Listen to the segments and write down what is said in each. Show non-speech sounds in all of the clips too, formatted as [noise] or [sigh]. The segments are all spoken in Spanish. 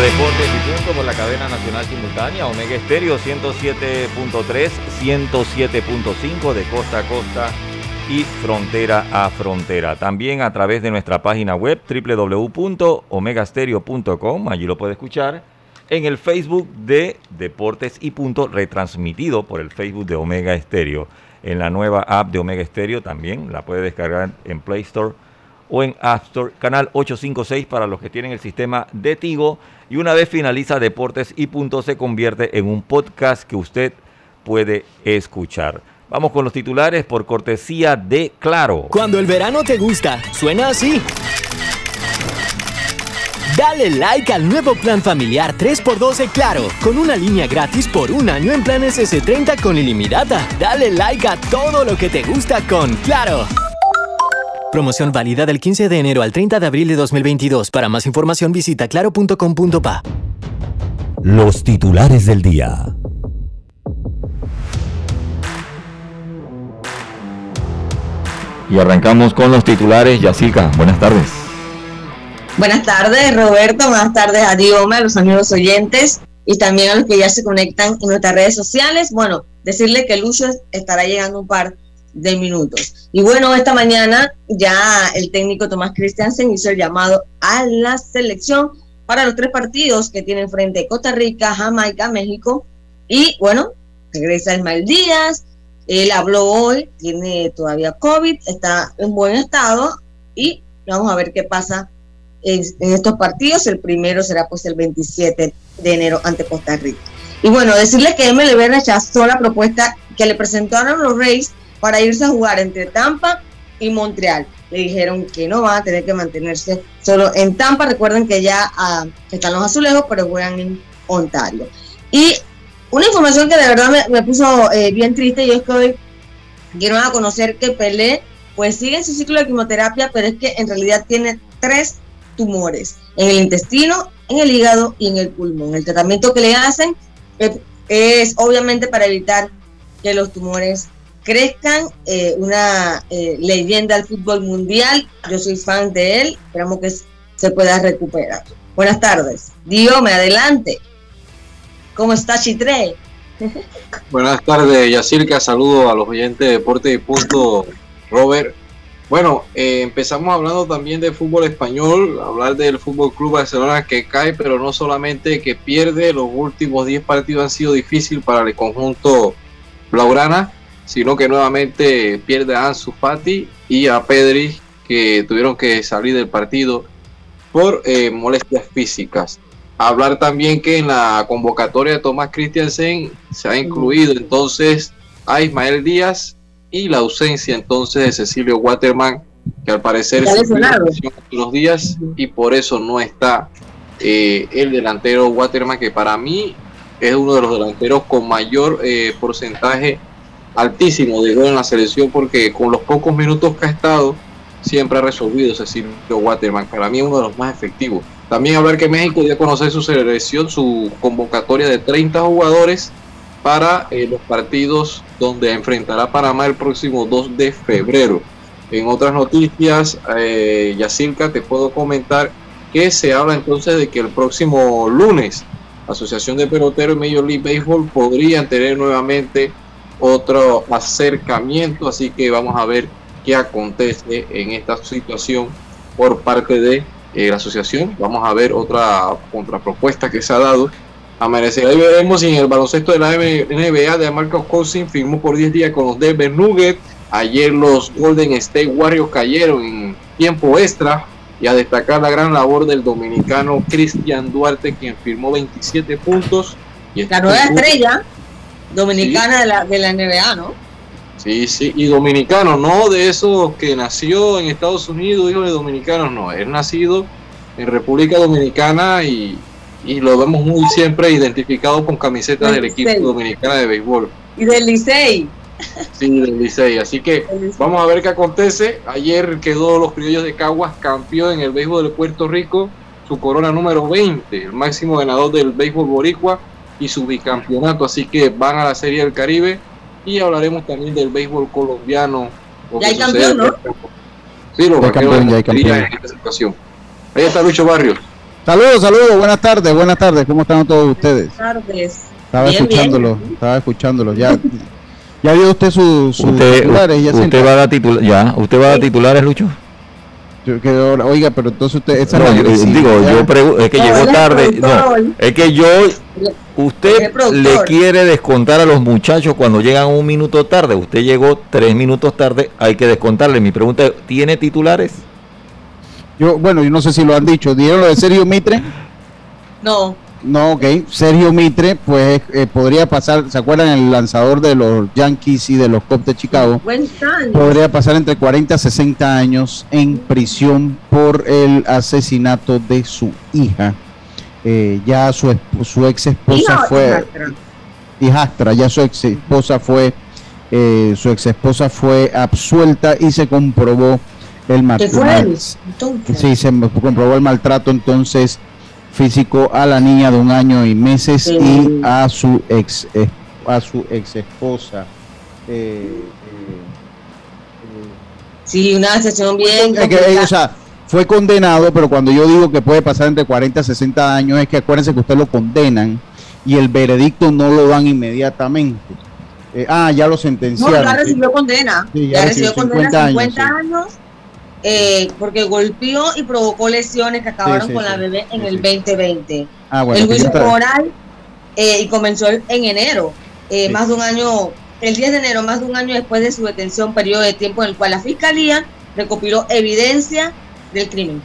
Deportes y Punto por la cadena nacional simultánea Omega Estéreo 107.3, 107.5 de costa a costa y frontera a frontera. También a través de nuestra página web www.omegastereo.com, allí lo puede escuchar. En el Facebook de Deportes y Punto, retransmitido por el Facebook de Omega Estéreo. En la nueva app de Omega Estéreo también la puede descargar en Play Store o en App Store, canal 856 para los que tienen el sistema de Tigo. Y una vez finaliza Deportes y Punto, se convierte en un podcast que usted puede escuchar. Vamos con los titulares por cortesía de Claro. Cuando el verano te gusta, suena así. Dale like al nuevo plan familiar 3x12 Claro, con una línea gratis por un año en planes S30 con ilimitada. Dale like a todo lo que te gusta con Claro. Promoción válida del 15 de enero al 30 de abril de 2022. Para más información visita claro.com.pa. Los titulares del día. Y arrancamos con los titulares. Yacilca, buenas tardes. Buenas tardes, Roberto. Buenas tardes a Diome, a los amigos oyentes y también a los que ya se conectan en nuestras redes sociales. Bueno, decirle que Lucio estará llegando un par de minutos. Y bueno, esta mañana ya el técnico Tomás Christiansen hizo el llamado a la selección para los tres partidos que tienen frente Costa Rica, Jamaica, México. Y bueno, regresa Ismael Díaz. Él habló hoy, tiene todavía COVID, está en buen estado y vamos a ver qué pasa en, estos partidos. El primero será pues el 27 de enero ante Costa Rica. Y bueno, decirle que MLB rechazó la propuesta que le presentaron los Reyes para irse a jugar entre Tampa y Montreal. Le dijeron que no van a tener que mantenerse solo en Tampa. Recuerden que ya ah, están los azulejos, pero juegan en Ontario. Y una información que de verdad me, me puso eh, bien triste y es que hoy quiero a conocer que Pelé pues sigue en su ciclo de quimioterapia, pero es que en realidad tiene tres tumores en el intestino, en el hígado y en el pulmón. El tratamiento que le hacen es, es obviamente para evitar que los tumores crezcan, eh, una eh, leyenda del fútbol mundial. Yo soy fan de él, esperamos que se pueda recuperar. Buenas tardes. Dios, adelante. ¿Cómo está Chitre? [laughs] Buenas tardes, Yacirca. Saludo a los oyentes de Deporte y Punto, Robert. Bueno, eh, empezamos hablando también de fútbol español, hablar del Fútbol Club Barcelona que cae, pero no solamente que pierde, los últimos 10 partidos han sido difíciles para el conjunto Blaugrana, sino que nuevamente pierde a Ansu Fati y a Pedri, que tuvieron que salir del partido por eh, molestias físicas. Hablar también que en la convocatoria de Tomás Christiansen se ha incluido entonces a Ismael Díaz y la ausencia entonces de Cecilio Waterman, que al parecer es los días y por eso no está eh, el delantero Waterman, que para mí es uno de los delanteros con mayor eh, porcentaje altísimo de gol en la selección, porque con los pocos minutos que ha estado, siempre ha resolvido Cecilio Waterman. Para mí uno de los más efectivos. También hablar que México dio a conocer su selección, su convocatoria de 30 jugadores para eh, los partidos donde enfrentará Panamá el próximo 2 de febrero. En otras noticias, eh, te puedo comentar que se habla entonces de que el próximo lunes Asociación de Peloteros y Major League Baseball podrían tener nuevamente otro acercamiento, así que vamos a ver qué acontece en esta situación por parte de eh, la asociación. Vamos a ver otra contrapropuesta que se ha dado. Amanecerá y veremos si en el baloncesto de la NBA de Marcos Cousins firmó por 10 días con los Denver Nuggets. Ayer los Golden State Warriors cayeron en tiempo extra y a destacar la gran labor del dominicano Cristian Duarte, quien firmó 27 puntos. Y la nueva estrella dominicana de, la, de la NBA, ¿no? Sí, sí, y dominicano, no de esos que nació en Estados Unidos, hijo de dominicanos, no, es nacido en República Dominicana y, y lo vemos muy siempre identificado con camisetas del, equipo dominicana de béisbol. Y del Licey. Sí, del Licey. Así que [laughs] vamos a ver qué acontece. Ayer quedó los criollos de Caguas campeón en el béisbol de Puerto Rico, su corona número 20, el máximo ganador del béisbol boricua y su bicampeonato. Así que van a la Serie del Caribe y hablaremos también del béisbol colombiano. Ya hay campeón, ¿no? Sí, los campeón, ya hay campeón. en esta situación. Ahí está Lucho Barrios. Saludos, saludos, buenas tardes, buenas tardes. ¿Cómo están todos ustedes? Buenas tardes. Estaba escuchándolo, estaba escuchándolo. Ya, ya vio usted sus usted, titulares. Ya usted va a dar titular, ya, usted va a dar titulares, Lucho. Oiga, pero entonces usted. Esa no, yo, digo, yo es que llegó tarde. No, es que yo Usted le quiere descontar a los muchachos cuando llegan un minuto tarde. Usted llegó tres minutos tarde, hay que descontarle. Mi pregunta es, ¿tiene titulares? Yo, bueno, yo no sé si lo han dicho. ¿Dieron lo de Sergio Mitre? No. No, ok. Sergio Mitre, pues eh, podría pasar, ¿se acuerdan el lanzador de los Yankees y de los Cubs de Chicago? Podría pasar entre 40 a 60 años en prisión por el asesinato de su hija. Eh, ya su, su ex esposa fue hijastra, ya su ex esposa fue eh, su ex esposa fue absuelta y se comprobó el maltrato. Sí, se comprobó el maltrato entonces físico a la niña de un año y meses y a su ex a su ex esposa. Eh, sí, una sesión bien fue condenado, pero cuando yo digo que puede pasar entre 40 y 60 años, es que acuérdense que usted lo condenan y el veredicto no lo dan inmediatamente. Eh, ah, ya lo sentenciaron. No, ya recibió condena. ya, recibió, condena 50 años, eh, porque golpeó y provocó lesiones que acabaron con la bebé en el 2020. Ah, bueno, el juicio oral eh, y comenzó en enero, más de un año, el 10 de enero, más de un año después de su detención, periodo de tiempo en el cual la fiscalía recopiló evidencia del crimen.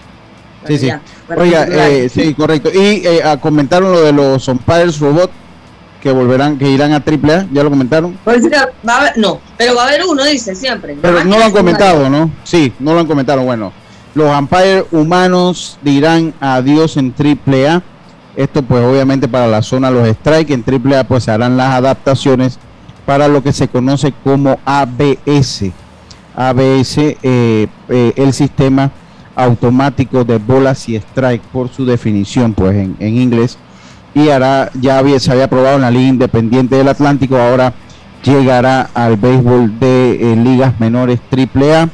Sí, sí. Oiga, eh, sí, correcto. Y eh, comentaron lo de los umpires robot que volverán, que irán a AAA, ¿ya lo comentaron? Pues, no, pero va a haber uno, dice siempre. Pero no lo han comentado, ¿no? Sí, no lo han comentado. Bueno, los umpires humanos dirán adiós en AAA. Esto pues obviamente para la zona los strike, en AAA pues se harán las adaptaciones para lo que se conoce como ABS. ABS, eh, el sistema automático de bolas y strike por su definición pues en, inglés y hará ya había, se había aprobado en la Liga Independiente del Atlántico ahora llegará al béisbol de eh, ligas menores AAA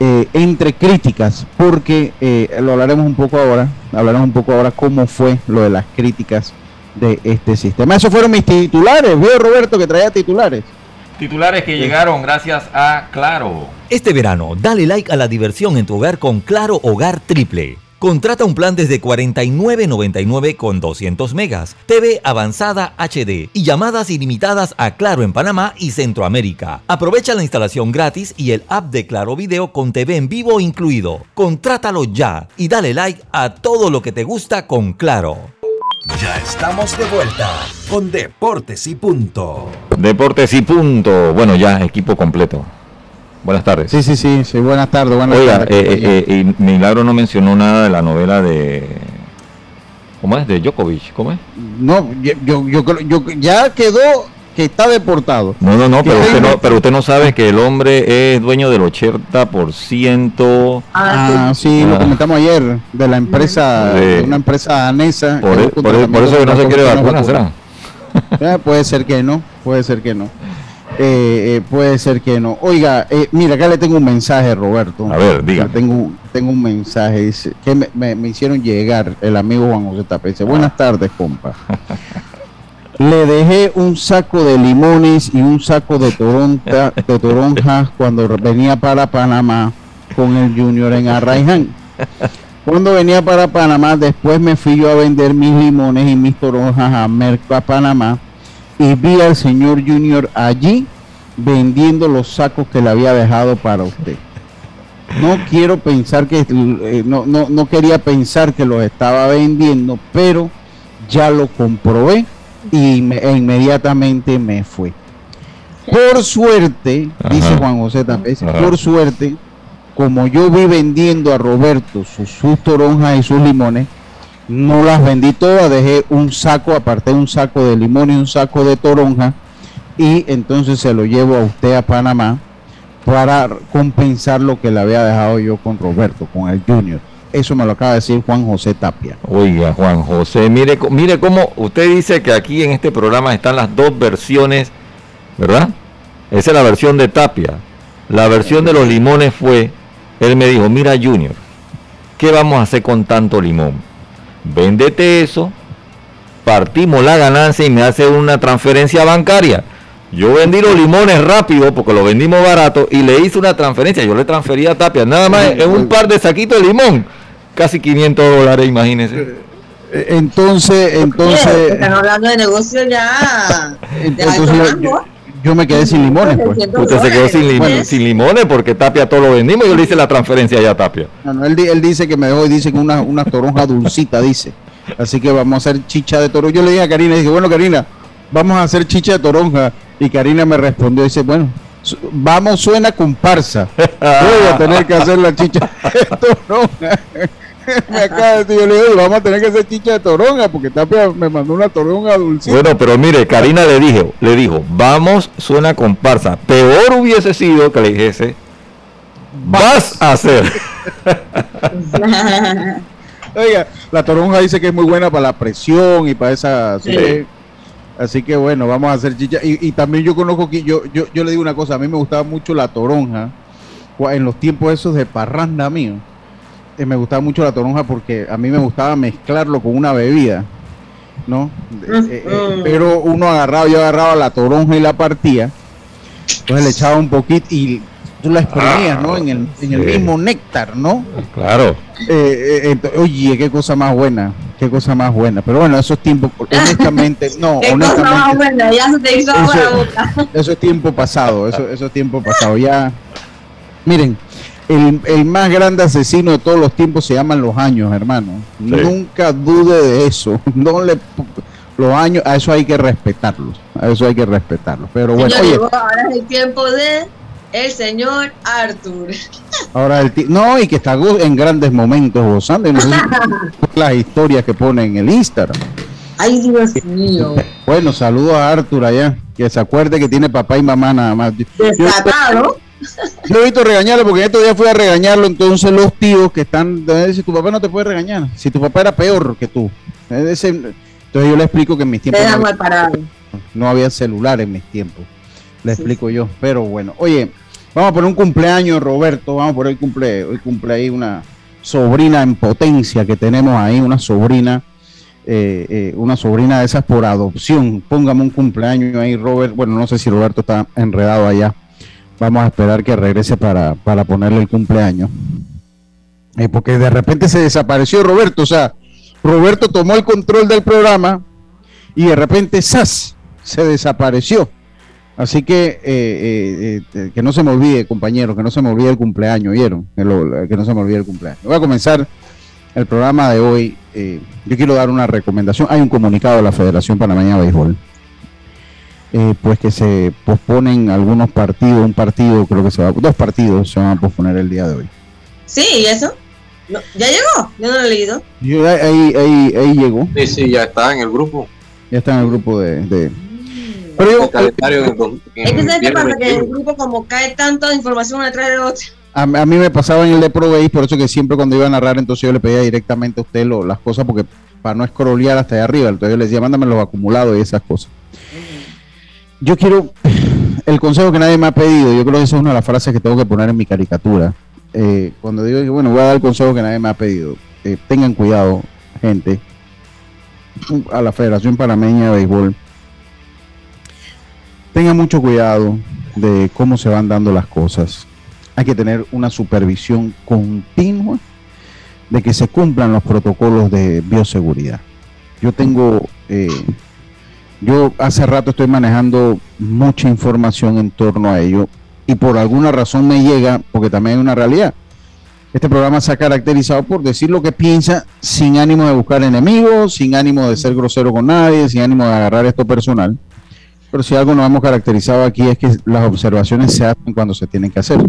eh, entre críticas porque eh, lo hablaremos un poco ahora hablaremos un poco ahora cómo fue lo de las críticas de este sistema esos fueron mis titulares veo Roberto que traía titulares Titulares que llegaron gracias a Claro. Este verano, dale like a la diversión en tu hogar con Claro Hogar Triple. Contrata un plan desde 49.99 con 200 megas, TV avanzada HD y llamadas ilimitadas a Claro en Panamá y Centroamérica. Aprovecha la instalación gratis y el app de Claro Video con TV en vivo incluido. Contrátalo ya y dale like a todo lo que te gusta con Claro. Ya estamos de vuelta con Deportes y Punto. Deportes y Punto. Bueno, ya, equipo completo. Buenas tardes. Sí, sí, sí, sí buenas tardes. Buenas Oiga, eh, eh, eh, y Milagro no mencionó nada de la novela de... ¿Cómo es? De Djokovic, ¿cómo es? No, yo, yo, yo ya quedó que está deportado. No, no, no, pero usted no, pero usted no sabe que el hombre es dueño del 80%. Ah, ah, sí, lo ah. comentamos ayer, de la empresa, de, una empresa danesa. Por, e- eso que no se quiere vacunar, ¿será? puede ser que no, puede ser que no. Eh, eh, puede ser que no. Oiga, eh, mira, acá le tengo un mensaje, Roberto. A ver, diga. Tengo, tengo un mensaje dice, que me, me- me hicieron llegar el amigo Juan José Tapia. Dice, buenas tardes, compa. [laughs] Le dejé un saco de limones y un saco de, toronta, de toronjas [laughs] cuando venía para Panamá con el Junior en Arraiján. Cuando venía para Panamá, después me fui yo a vender mis limones y mis toronjas a Merco a Panamá y vi al señor Junior allí vendiendo los sacos que le había dejado para usted. No quiero pensar que, eh, no, no, no quería pensar que los estaba vendiendo, pero ya lo comprobé y me- e inmediatamente me fue. Por suerte, dice. Juan José también, por suerte, como yo vi vendiendo a Roberto sus, sus toronjas y sus limones, no las vendí todas, dejé un saco, aparté un saco de limón y un saco de toronja y entonces se lo llevo a usted a Panamá para compensar lo que le había dejado yo con Roberto, con el Junior. Eso me lo acaba de decir Juan José Tapia. Oiga, Juan José, mire, mire cómo usted dice que aquí en este programa están las dos versiones, ¿verdad? Esa es la versión de Tapia. La versión de los limones fue, él me dijo, mira Junior, ¿qué vamos a hacer con tanto limón? Véndete eso, partimos la ganancia y me hace una transferencia bancaria. Yo vendí los limones rápido porque los vendimos barato y le hice una transferencia. Yo le transferí a Tapia, nada más en un par de saquitos de limón. Casi 500 dólares, imagínense. Eh, Entonces, Oye, entonces, Están hablando de negocio ya. [laughs] de entonces yo, me quedé sin limones, pues. 300 Usted se quedó sin, lim- sin limones porque Tapia todo lo vendimos. Yo le hice la transferencia ya a Tapia. No, no, él, él dice que me dejó y dice que una, una toronja dulcita, dice. Así que vamos a hacer chicha de toronja. Yo le dije a Karina, dije, bueno, Karina, vamos a hacer chicha de toronja. Y Karina me respondió, dice, bueno, su- vamos, suena comparsa. [laughs] Voy a tener que hacer la chicha de toronja. [laughs] me acaba de decir, yo le digo, vamos a tener que hacer chicha de toronja, porque Tapia me mandó una toronja dulcita. Bueno, pero mire, Karina le dijo, le dijo, vamos, suena comparsa. Peor hubiese sido que le dijese, vas a hacer. [laughs] Oiga, la toronja dice que es muy buena para la presión y para esa. así, Sí. que, así que bueno, vamos a hacer chicha. Y, y también yo conozco que yo, yo, yo le digo una cosa, a mí me gustaba mucho la toronja en los tiempos esos de parranda mío. Eh, me gustaba mucho la toronja porque a mí me gustaba mezclarlo con una bebida, ¿no? Eh, eh, Mm. pero uno agarraba, yo agarraba la toronja y la partía, entonces le echaba un poquito y tú la exprimías, ¿no? En el, en el sí. mismo néctar, ¿no? Claro. Eh, eh, oye, qué cosa más buena, qué cosa más buena. Pero bueno, esos tiempos, honestamente, [laughs] no, Qué cosa más honestamente, buena, ya se te hizo agua la Eso- boca. eso es tiempo pasado, eso, eso es tiempo pasado. Ya, miren, el, el más grande asesino de todos los tiempos se llaman los años, hermano. Nunca dude de eso. [laughs] No le los años, a eso hay que respetarlos, a eso hay que respetarlos. Pero bueno, Señor, oye, llegó ahora es el tiempo de el señor Arthur. ahora el ti- no, y que está en grandes momentos gozando. y no sé si- las historias que pone en el Instagram. Ay, Dios mío. Bueno, saludos a Arthur allá, que se acuerde que tiene papá y mamá nada más. Desatado. Yo he visto regañarlo porque estos días fui a regañarlo, entonces los tíos que están, si tu papá no te puede regañar, si tu papá era peor que tú. Ese- entonces yo le explico que en mis tiempos no, parado. no había celular en mis tiempos. Le Sí, explico yo, pero bueno. Oye, vamos a poner un cumpleaños, Roberto, vamos a poner el cumple, hoy cumple ahí una sobrina en potencia que tenemos ahí, una sobrina eh, eh, una sobrina de esas por adopción. Póngame un cumpleaños ahí, Robert. Bueno, no sé si Roberto está enredado allá. Vamos a esperar que regrese para, para ponerle el cumpleaños. Eh, porque de repente se desapareció Roberto. O sea, Roberto tomó el control del programa y de repente ¡zas! se desapareció. Así que eh, eh, eh, que no se me olvide, compañero, que no se me olvide el cumpleaños, ¿vieron? Que, no se me olvide el cumpleaños. Voy a comenzar el programa de hoy. yo quiero dar una recomendación. Hay un comunicado de la Federación Panameña de Béisbol. Eh, pues que se posponen algunos partidos, un partido, creo que se va, dos partidos se van a posponer el día de hoy. Sí, ¿y eso? No, ¿Ya llegó? Yo no lo he leído. Yo, ahí, ahí, ahí llegó, Sí, sí, ya está en el grupo. ya está en el grupo de... de- pero yo, El calendario en- en Es que ¿sabes qué pasa? Que en el 21. grupo como cae tanta información una detrás de otra. A, a mí me pasaba en el de Pro Base, por eso que siempre cuando iba a narrar, entonces yo le pedía directamente a usted lo- las cosas, porque para no scrollear hasta allá arriba, entonces yo le decía, mándame los acumulados y esas cosas. Yo quiero, el, consejo que nadie me ha pedido, yo creo que esa es una de las frases que tengo que poner en mi caricatura. Eh, cuando digo que, bueno, voy a dar el consejo que nadie me ha pedido. Eh, tengan cuidado, gente. A la Federación Panameña de Béisbol. Tengan mucho cuidado de cómo se van dando las cosas. Hay que tener una supervisión continua de que se cumplan los protocolos de bioseguridad. Yo tengo eh, yo hace rato estoy manejando mucha información en torno a ello y por alguna razón me llega, porque también hay una realidad. Este programa se ha caracterizado por decir lo que piensa sin ánimo de buscar enemigos, sin ánimo de ser grosero con nadie, sin ánimo de agarrar esto personal. Pero si algo nos hemos caracterizado aquí es que las observaciones se hacen cuando se tienen que hacer.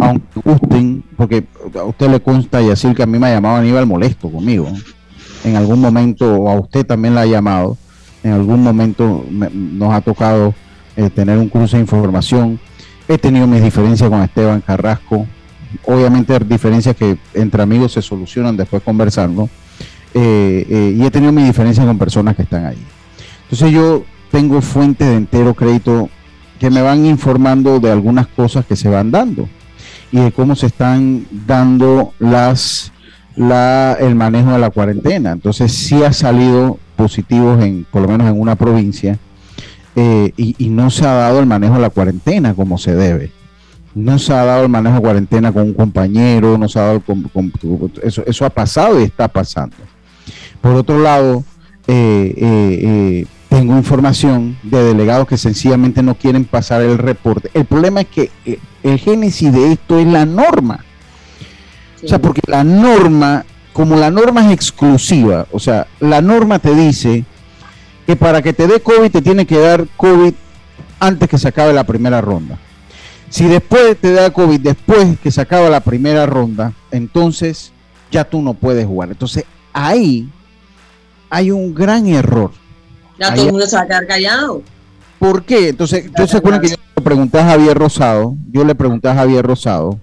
Aunque gusten, porque a usted le consta y decir que a mí me ha llamado Aníbal molesto conmigo. En algún momento, o a usted también la ha llamado en algún momento nos ha tocado eh, tener un cruce de información. He tenido mis diferencias con Esteban Carrasco. Obviamente diferencias que entre amigos se solucionan después conversando. Eh, eh, y he tenido mis diferencias con personas que están ahí. Entonces yo tengo fuentes de entero crédito que me van informando de algunas cosas que se van dando y de cómo se están dando las la, el manejo de la cuarentena. Entonces sí ha salido positivos en, por lo menos en una provincia, eh, y, no se ha dado el manejo de la cuarentena como se debe. No se ha dado el manejo de cuarentena con un compañero, no se ha dado eso, eso ha pasado y está pasando. Por otro lado, eh, eh, tengo información de delegados que sencillamente no quieren pasar el reporte. El problema es que el génesis de esto es la norma. O sea, porque la norma como la norma es exclusiva, o sea, la norma te dice que para que te dé COVID te tiene que dar COVID antes que se acabe la primera ronda. Si después te da COVID, después que se acaba la primera ronda, entonces ya tú no puedes jugar. Entonces ahí hay un gran error. Ya todo el mundo se va a quedar callado. ¿Por qué? Entonces, yo se acuerdan que yo le pregunté a Javier Rosado, yo le pregunté a Javier Rosado,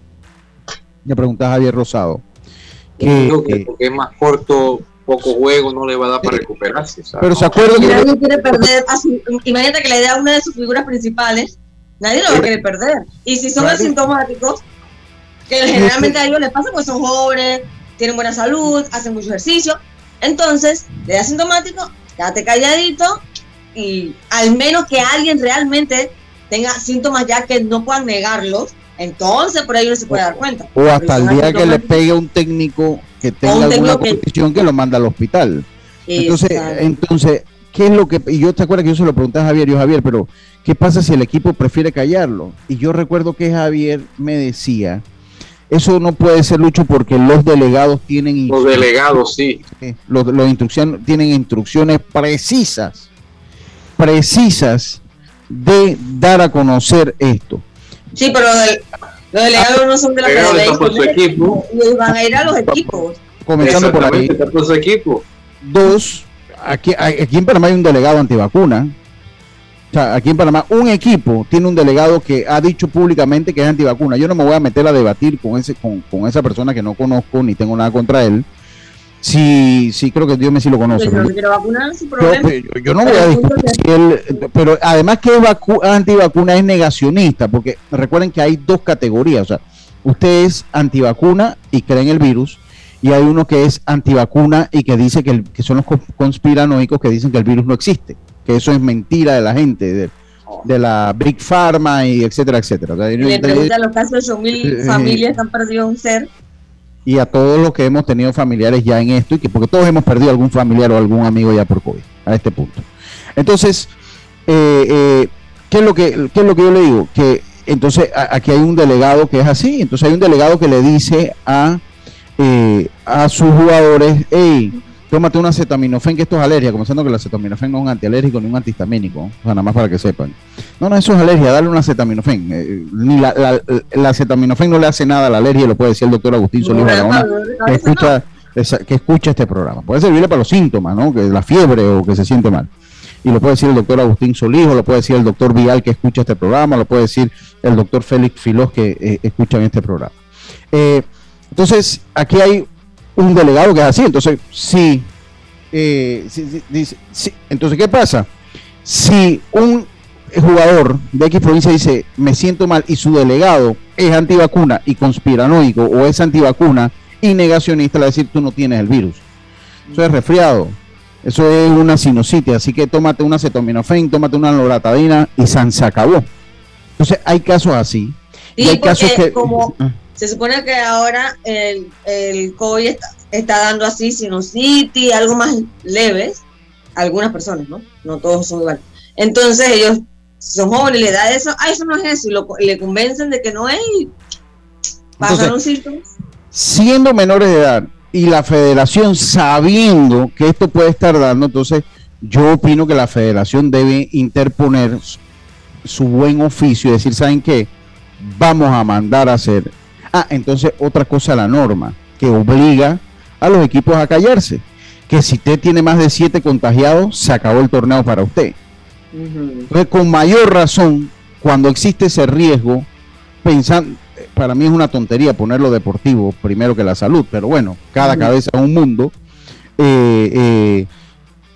le pregunté a Javier Rosado, que, porque es más corto, poco juego, no le va a dar para recuperarse. Pero se acuerda que. Nadie quiere perder. imagínate que le dé a una de sus figuras principales. Nadie lo va a querer perder. Y si son asintomáticos, que generalmente a ellos les pasa, pues son jóvenes, tienen buena salud, hacen mucho ejercicio. Entonces, le da asintomático, quédate calladito y al menos que alguien realmente tenga síntomas ya que no puedan negarlos, entonces por ahí uno se puede dar cuenta. O hasta el día que le pegue un técnico que tenga alguna condición que... lo manda al hospital. Entonces, entonces, ¿qué es lo que.? Y yo te acuerdas que yo se lo pregunté a Javier, yo, Javier, pero ¿qué pasa si el equipo prefiere callarlo? Y yo recuerdo que Javier me decía. Eso no puede ser Lucho porque los delegados tienen los delegados sí los, los instrucciones tienen instrucciones precisas precisas de dar a conocer esto Sí, pero los delegados no son de la federación. Y van a ir a los equipos. Comenzando por ahí. Dos, aquí, aquí en Panamá hay un delegado antivacuna. O sea, aquí en Panamá un equipo tiene un delegado que ha dicho públicamente que es antivacuna. Yo no me voy a meter a debatir con ese con, con esa persona que no conozco ni tengo nada contra él Sí, sí, creo que Dios me sí lo conoce. Pero yo, yo, no voy a discutir si él, pero además que es antivacuna es negacionista, porque recuerden que hay dos categorías, o sea, usted es antivacuna y cree en el virus, y hay uno que es antivacuna y que dice que, el, que son los conspiranoicos que dicen que el virus no existe, que eso es mentira de la gente, de, la Big Pharma y etcétera, etcétera. O le pregunta a los casos de 8 mil eh, familias han perdido un ser y a todos los que hemos tenido familiares ya en esto, y que porque todos hemos perdido algún familiar o algún amigo ya por COVID, a este punto. Entonces, eh, eh, ¿qué, es lo que, ¿qué es lo que yo le digo? Que entonces aquí hay un delegado que es así, entonces hay un delegado que le dice a, eh, a sus jugadores, hey, tómate una acetaminofén, que esto es alergia, comenzando que la acetaminofén no es un antialérgico ni un antihistamínico, o sea, nada más para que sepan. No, no, eso es alergia, dale una acetaminofén. Eh, ni la, la, acetaminofén no le hace nada a la alergia, lo puede decir el doctor Agustín Solís que escucha, que escucha este programa. Puede servirle para los síntomas, ¿no? Que la fiebre o que se siente mal. Y lo puede decir el doctor Agustín Solís, o lo puede decir el doctor Vial que escucha este programa, lo puede decir el doctor Félix Filós que eh, escucha en este programa. Eh, entonces, aquí hay un delegado que es así. Entonces, sí, eh, entonces, ¿qué pasa? Si un jugador de X provincia dice, me siento mal, y su delegado es antivacuna y conspiranoico, o es antivacuna y negacionista, le decir, tú no tienes el virus. Eso es resfriado. Eso es una sinusitis, así que tómate una acetaminofén, tómate una loratadina y san se acabó. Entonces hay casos así. y hay casos que como ah. Se supone que ahora el, el COVID está, está dando así sinusitis, algo más leves, algunas personas, ¿no? No todos son iguales. Entonces ellos son jóvenes, le da eso, ah, eso no es eso, y lo, le convencen de que no es, y pasaron síntomas. Siendo menores de edad y la federación sabiendo que esto puede estar dando, entonces yo opino que la federación debe interponer su buen oficio y decir, ¿saben qué? Vamos a mandar a hacer. Ah, entonces otra cosa la norma, que obliga a los equipos a callarse. Que si usted tiene más de siete contagiados, se acabó el torneo para usted. Entonces, con mayor razón, cuando existe ese riesgo, pensando, para mí es una tontería ponerlo deportivo primero que la salud, pero bueno, cada cabeza es un mundo. Eh, eh,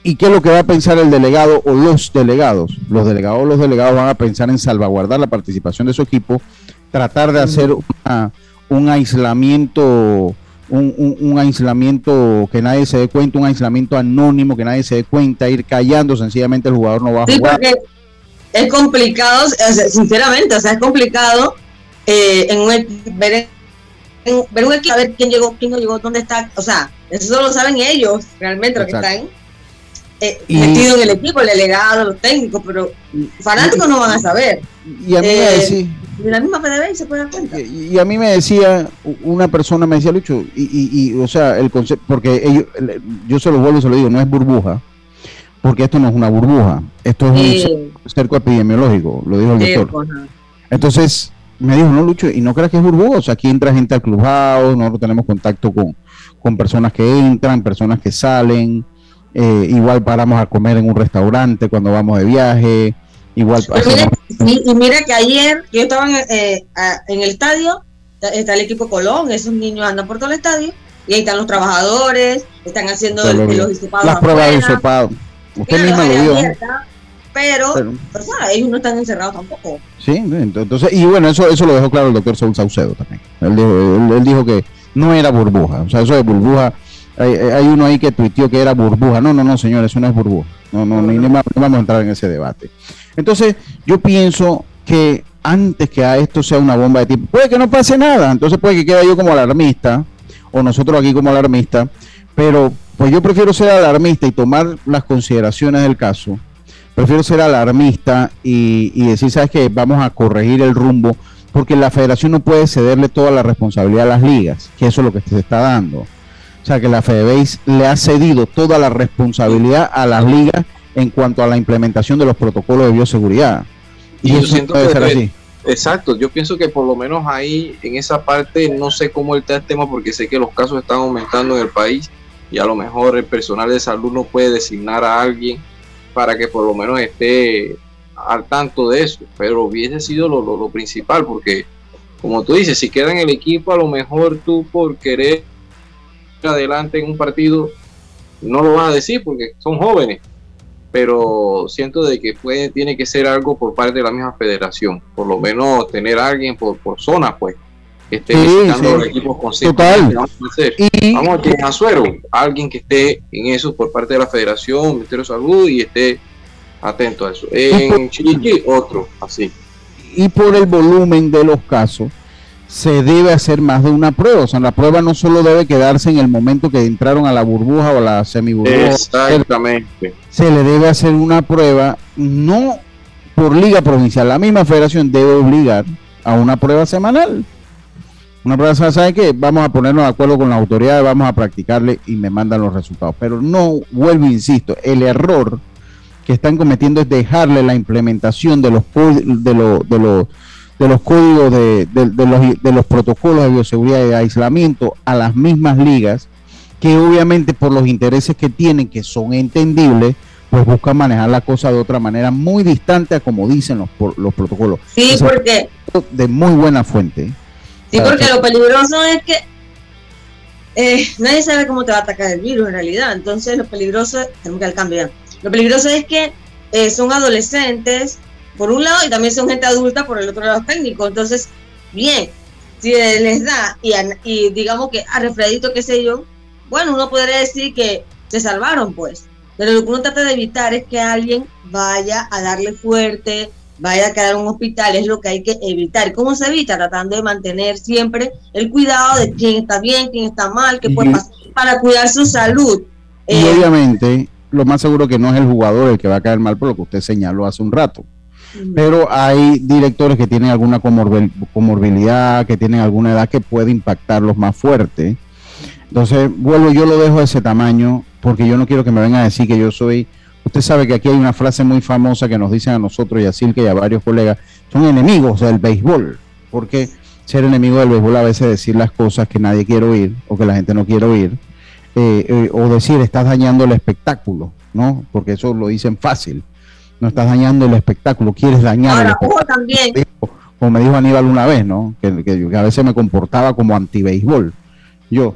¿Y qué es lo que va a pensar el delegado o los delegados? Los delegados o los delegados van a pensar en salvaguardar la participación de su equipo, tratar de hacer un aislamiento un, aislamiento que nadie se dé cuenta, un aislamiento anónimo que nadie se dé cuenta, ir callando, sencillamente el jugador no va a sí, jugar. Porque es complicado, sinceramente, o sea, es complicado eh, en un, ver, ver un equipo, a ver quién llegó, quién no llegó, dónde está, o sea, eso solo lo saben ellos, realmente, lo que están eh, metidos en el equipo, el delegado, los técnicos, pero fanáticos no van a saber. Y a mí eh, de la misma PDB se puede dar cuenta. Y, a mí me decía, una persona me decía, Lucho, y, o sea, el concepto, porque ellos, yo se lo vuelvo y se lo digo, no es burbuja, porque esto no es una burbuja, esto es un cerco epidemiológico, lo dijo el doctor. Entonces, me dijo, no, Lucho, y no creas que es burbuja, o sea, aquí entra gente al clubhouse, nosotros tenemos contacto con, con personas que entran, personas que salen, eh, igual paramos a comer en un restaurante cuando vamos de viaje, Igual y, mira que ayer yo estaba en, eh, en, el estadio, está el equipo Colón, esos niños andan por todo el estadio, y ahí están los trabajadores, están haciendo los hisopados. Las pruebas de hisopado. Usted misma lo vio. pero, ellos no están encerrados tampoco. Sí, entonces, y bueno, eso, eso lo dejó claro el doctor Saúl Saucedo también. Él dijo, él, dijo que no era burbuja, o sea, eso de burbuja. Hay, hay, uno ahí que tuiteó que era burbuja. No, no, no, señores, eso no es burbuja. No, no, no, no vamos a entrar en ese debate. Entonces, yo pienso que antes que a esto sea una bomba de tiempo, puede que no pase nada, entonces puede que quede yo como alarmista, o nosotros aquí como alarmista, pero pues yo prefiero ser alarmista y tomar las consideraciones del caso, prefiero ser alarmista y, decir, ¿sabes qué? Vamos a corregir el rumbo, porque la federación no puede cederle toda la responsabilidad a las ligas, que eso es lo que se está dando. O sea, que la FedeBase le ha cedido toda la responsabilidad a las ligas en cuanto a la implementación de los protocolos de bioseguridad. Y, eso siento puede ser así. Exacto, yo pienso que por lo menos ahí en esa parte no sé cómo está el tema porque sé que los casos están aumentando en el país y a lo mejor el personal de salud no puede designar a alguien para que por lo menos esté al tanto de eso, pero hubiese sido lo, lo, lo principal porque como tú dices, si queda en el equipo a lo mejor tú por querer adelante en un partido no lo van a decir porque son jóvenes pero siento de que puede, tiene que ser algo por parte de la misma federación, por lo menos tener a alguien por, por zona, pues, que esté visitando los equipos con Vamos a hacer. Vamos a Azuero, alguien que esté en eso por parte de la federación, Ministerio de Salud y esté atento a eso. En Chiriquí, otro, así. Y por el volumen de los casos, se debe hacer más de una prueba. O sea, la prueba no solo debe quedarse en el momento que entraron a la burbuja o a la semiburbuja. Exactamente. Se le debe hacer una prueba, no por liga provincial. La misma federación debe obligar a una prueba semanal. Una prueba semanal, ¿sabe qué? Vamos a ponernos de acuerdo con la autoridad, vamos a practicarle y me mandan los resultados. Pero no, vuelvo, insisto, el error que están cometiendo es dejarle la implementación de los, de los, de los de los códigos de, los, de los protocolos de bioseguridad y de aislamiento a las mismas ligas, que obviamente por los intereses que tienen, que son entendibles, pues buscan manejar la cosa de otra manera muy distante a como dicen los, los protocolos. Sí, porque... De muy buena fuente. Sí, porque lo peligroso es que eh, nadie sabe cómo te va a atacar el virus en realidad. Entonces lo peligroso, tenemos que cambiar. Lo peligroso es que eh, son adolescentes por un lado, y también son gente adulta por el otro lado técnico. Entonces, bien, si les da y, y digamos que a refredito, qué sé yo, bueno, uno podría decir que se salvaron, pues. Pero lo que uno trata de evitar es que alguien vaya a darle fuerte, vaya a quedar en un hospital, es lo que hay que evitar. ¿Cómo se evita? Tratando de mantener siempre el cuidado de quién está bien, quién está mal, qué puede pasar, para cuidar su salud. Y eh, obviamente, lo más seguro que no es el jugador el que va a caer mal por lo que usted señaló hace un rato. Pero hay directores que tienen alguna comorbilidad, que tienen alguna edad que puede impactarlos más fuerte. Entonces, vuelvo, yo lo dejo de ese tamaño porque yo no quiero que me vengan a decir que yo soy Usted sabe que aquí hay una frase muy famosa que nos dicen a nosotros y a Silke y a varios colegas, son enemigos del béisbol, porque ser enemigo del béisbol a veces decir las cosas que nadie quiere oír o que la gente no quiere oír, eh, eh, o decir estás dañando el espectáculo, ¿no? Porque eso lo dicen fácil, no estás dañando el espectáculo, quieres dañar el espectáculo. también. Como me dijo Aníbal una vez, ¿no? Que, que, a veces me comportaba como anti-béisbol. Yo.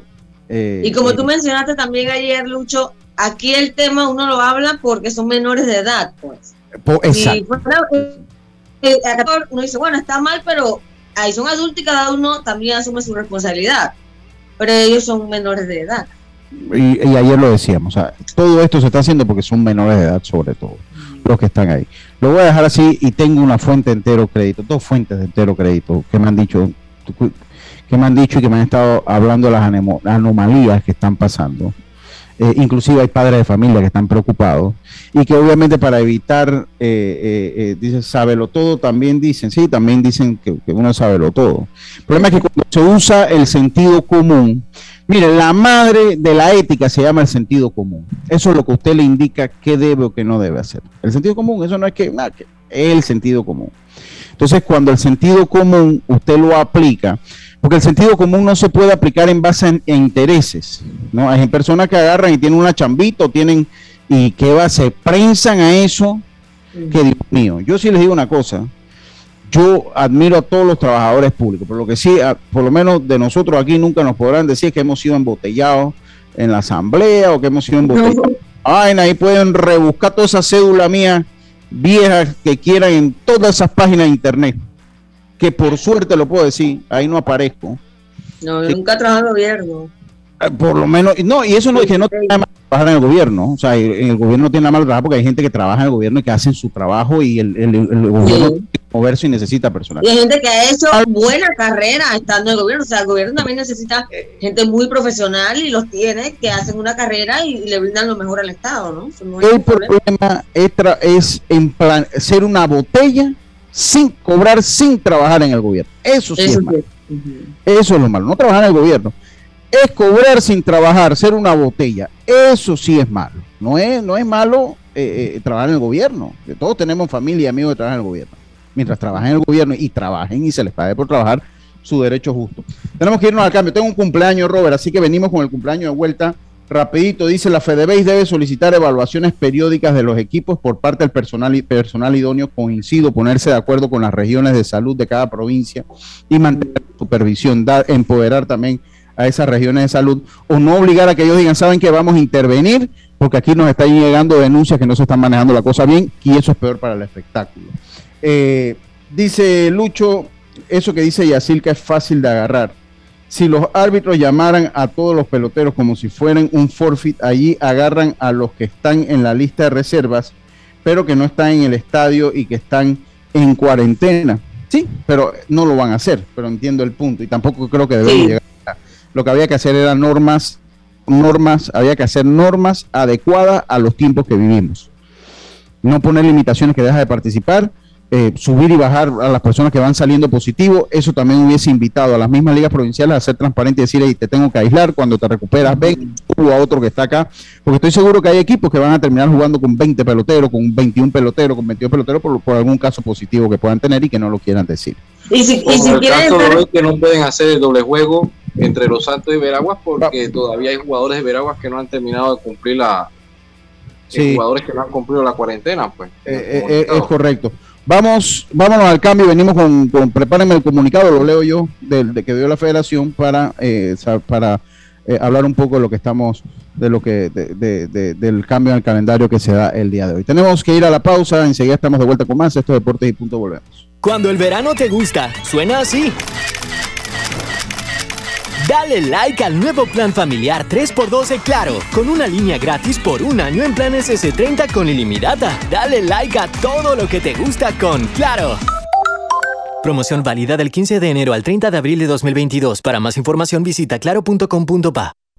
Eh, y como tú mencionaste también ayer, Lucho, aquí el tema uno lo habla porque son menores de edad, pues. exacto. Eh, uno dice, bueno, está mal, pero ahí son adultos y cada uno también asume su responsabilidad. Pero ellos son menores de edad. Y, ayer lo decíamos, todo esto se está haciendo porque son menores de edad, sobre todo, los que están ahí. Lo voy a dejar así y tengo una fuente entero crédito, dos fuentes de entero crédito que me han dicho, que me han dicho y que me han estado hablando de las anomalías que están pasando eh, inclusive hay padres de familia que están preocupados y que obviamente para evitar, eh, eh, dice, sábelo todo, también dicen, sí, también dicen que, uno sabe lo todo. El problema es que cuando se usa el sentido común, mire, la madre de la ética se llama el sentido común. Eso es lo que usted le indica qué debe o qué no debe hacer. El sentido común, eso no es que, nada, que el sentido común. Entonces, cuando el sentido común usted lo aplica, porque el sentido común no se puede aplicar en base a, intereses, ¿no? Hay personas que agarran y tienen una chambita o tienen, y que va, se prensan a eso, que Dios mío, yo sí les digo una cosa, yo admiro a todos los trabajadores públicos, por lo que sí, por lo menos de nosotros aquí nunca nos podrán decir que hemos sido embotellados en la asamblea o que hemos sido embotellados. Ay, ahí pueden rebuscar toda esa cédula mía vieja que quieran en todas esas páginas de internet que por suerte lo puedo decir, ahí no aparezco. No, nunca he trabajado en el gobierno. Eh, por lo menos, no, y eso no es que no tiene nada malo trabajar en el gobierno, o sea, en el gobierno no tiene nada malo trabajar porque hay gente que trabaja en el gobierno y que hacen su trabajo y el, gobierno tiene que moverse y necesita personal. Y hay gente que ha hecho buena carrera estando en el gobierno, o sea, el gobierno también necesita gente muy profesional y los tiene que hacen una carrera y, le brindan lo mejor al Estado, ¿no? el problema, es, es en plan, ser una botella sin cobrar, sin trabajar en el gobierno. Eso sí es malo. Eso es lo malo, no trabajar en el gobierno. Es cobrar sin trabajar, ser una botella. Eso sí es malo. No es, no es malo eh, eh, trabajar en el gobierno. Todos tenemos familia y amigos que trabajan en el gobierno. Mientras trabajen en el gobierno y trabajen y se les pague por trabajar, su derecho justo. Tenemos que irnos al cambio. Tengo un cumpleaños, Robert, así que venimos con el cumpleaños de vuelta Rapidito, dice la FedeBase debe solicitar evaluaciones periódicas de los equipos por parte del personal, personal idóneo. Coincido, ponerse de acuerdo con las regiones de salud de cada provincia y mantener supervisión, dar, empoderar también a esas regiones de salud o no obligar a que ellos digan, saben que vamos a intervenir porque aquí nos están llegando denuncias que no se están manejando la cosa bien y eso es peor para el espectáculo. Eh, dice Lucho, eso que dice Yacilca es fácil de agarrar si los árbitros llamaran a todos los peloteros como si fueran un forfeit, allí agarran a los que están en la lista de reservas, pero que no están en el estadio y que están en cuarentena. Sí, pero no lo van a hacer, pero entiendo el punto y tampoco creo que deben llegar. Lo que había que hacer eran normas, normas, había que hacer normas adecuadas a los tiempos que vivimos. No poner limitaciones que deja de participar, eh, subir y bajar a las personas que van saliendo positivo, eso también hubiese invitado a las mismas ligas provinciales a ser transparente y decir, te tengo que aislar, cuando te recuperas, ven tú a otro que está acá, porque estoy seguro que hay equipos que van a terminar jugando con 20 peloteros, con 21 peloteros, con 22 peloteros, por, algún caso positivo que puedan tener y que no lo quieran decir. Y si, y si el caso que no pueden hacer el doble juego entre los Santos y Veraguas, porque todavía hay jugadores de Veraguas que no han terminado de cumplir la... Jugadores que no han cumplido la cuarentena, pues. Eh, eh, es correcto. Vamos, vámonos al cambio, venimos con, prepárenme el comunicado, lo leo yo, de, que dio la federación para, eh, para eh, hablar un poco de lo que estamos de lo que de, de, del cambio en el calendario que se da el día de hoy. Tenemos que ir a la pausa, enseguida estamos de vuelta con más. Esto es Deportes y Punto, volvemos. Cuando el verano te gusta, suena así. Dale like al nuevo plan familiar 3x12 Claro, con una línea gratis por un año en planes S30 con ilimitada. Dale like a todo lo que te gusta con Claro. Promoción válida del 15 de enero al 30 de abril de 2022. Para más información visita claro.com.pa.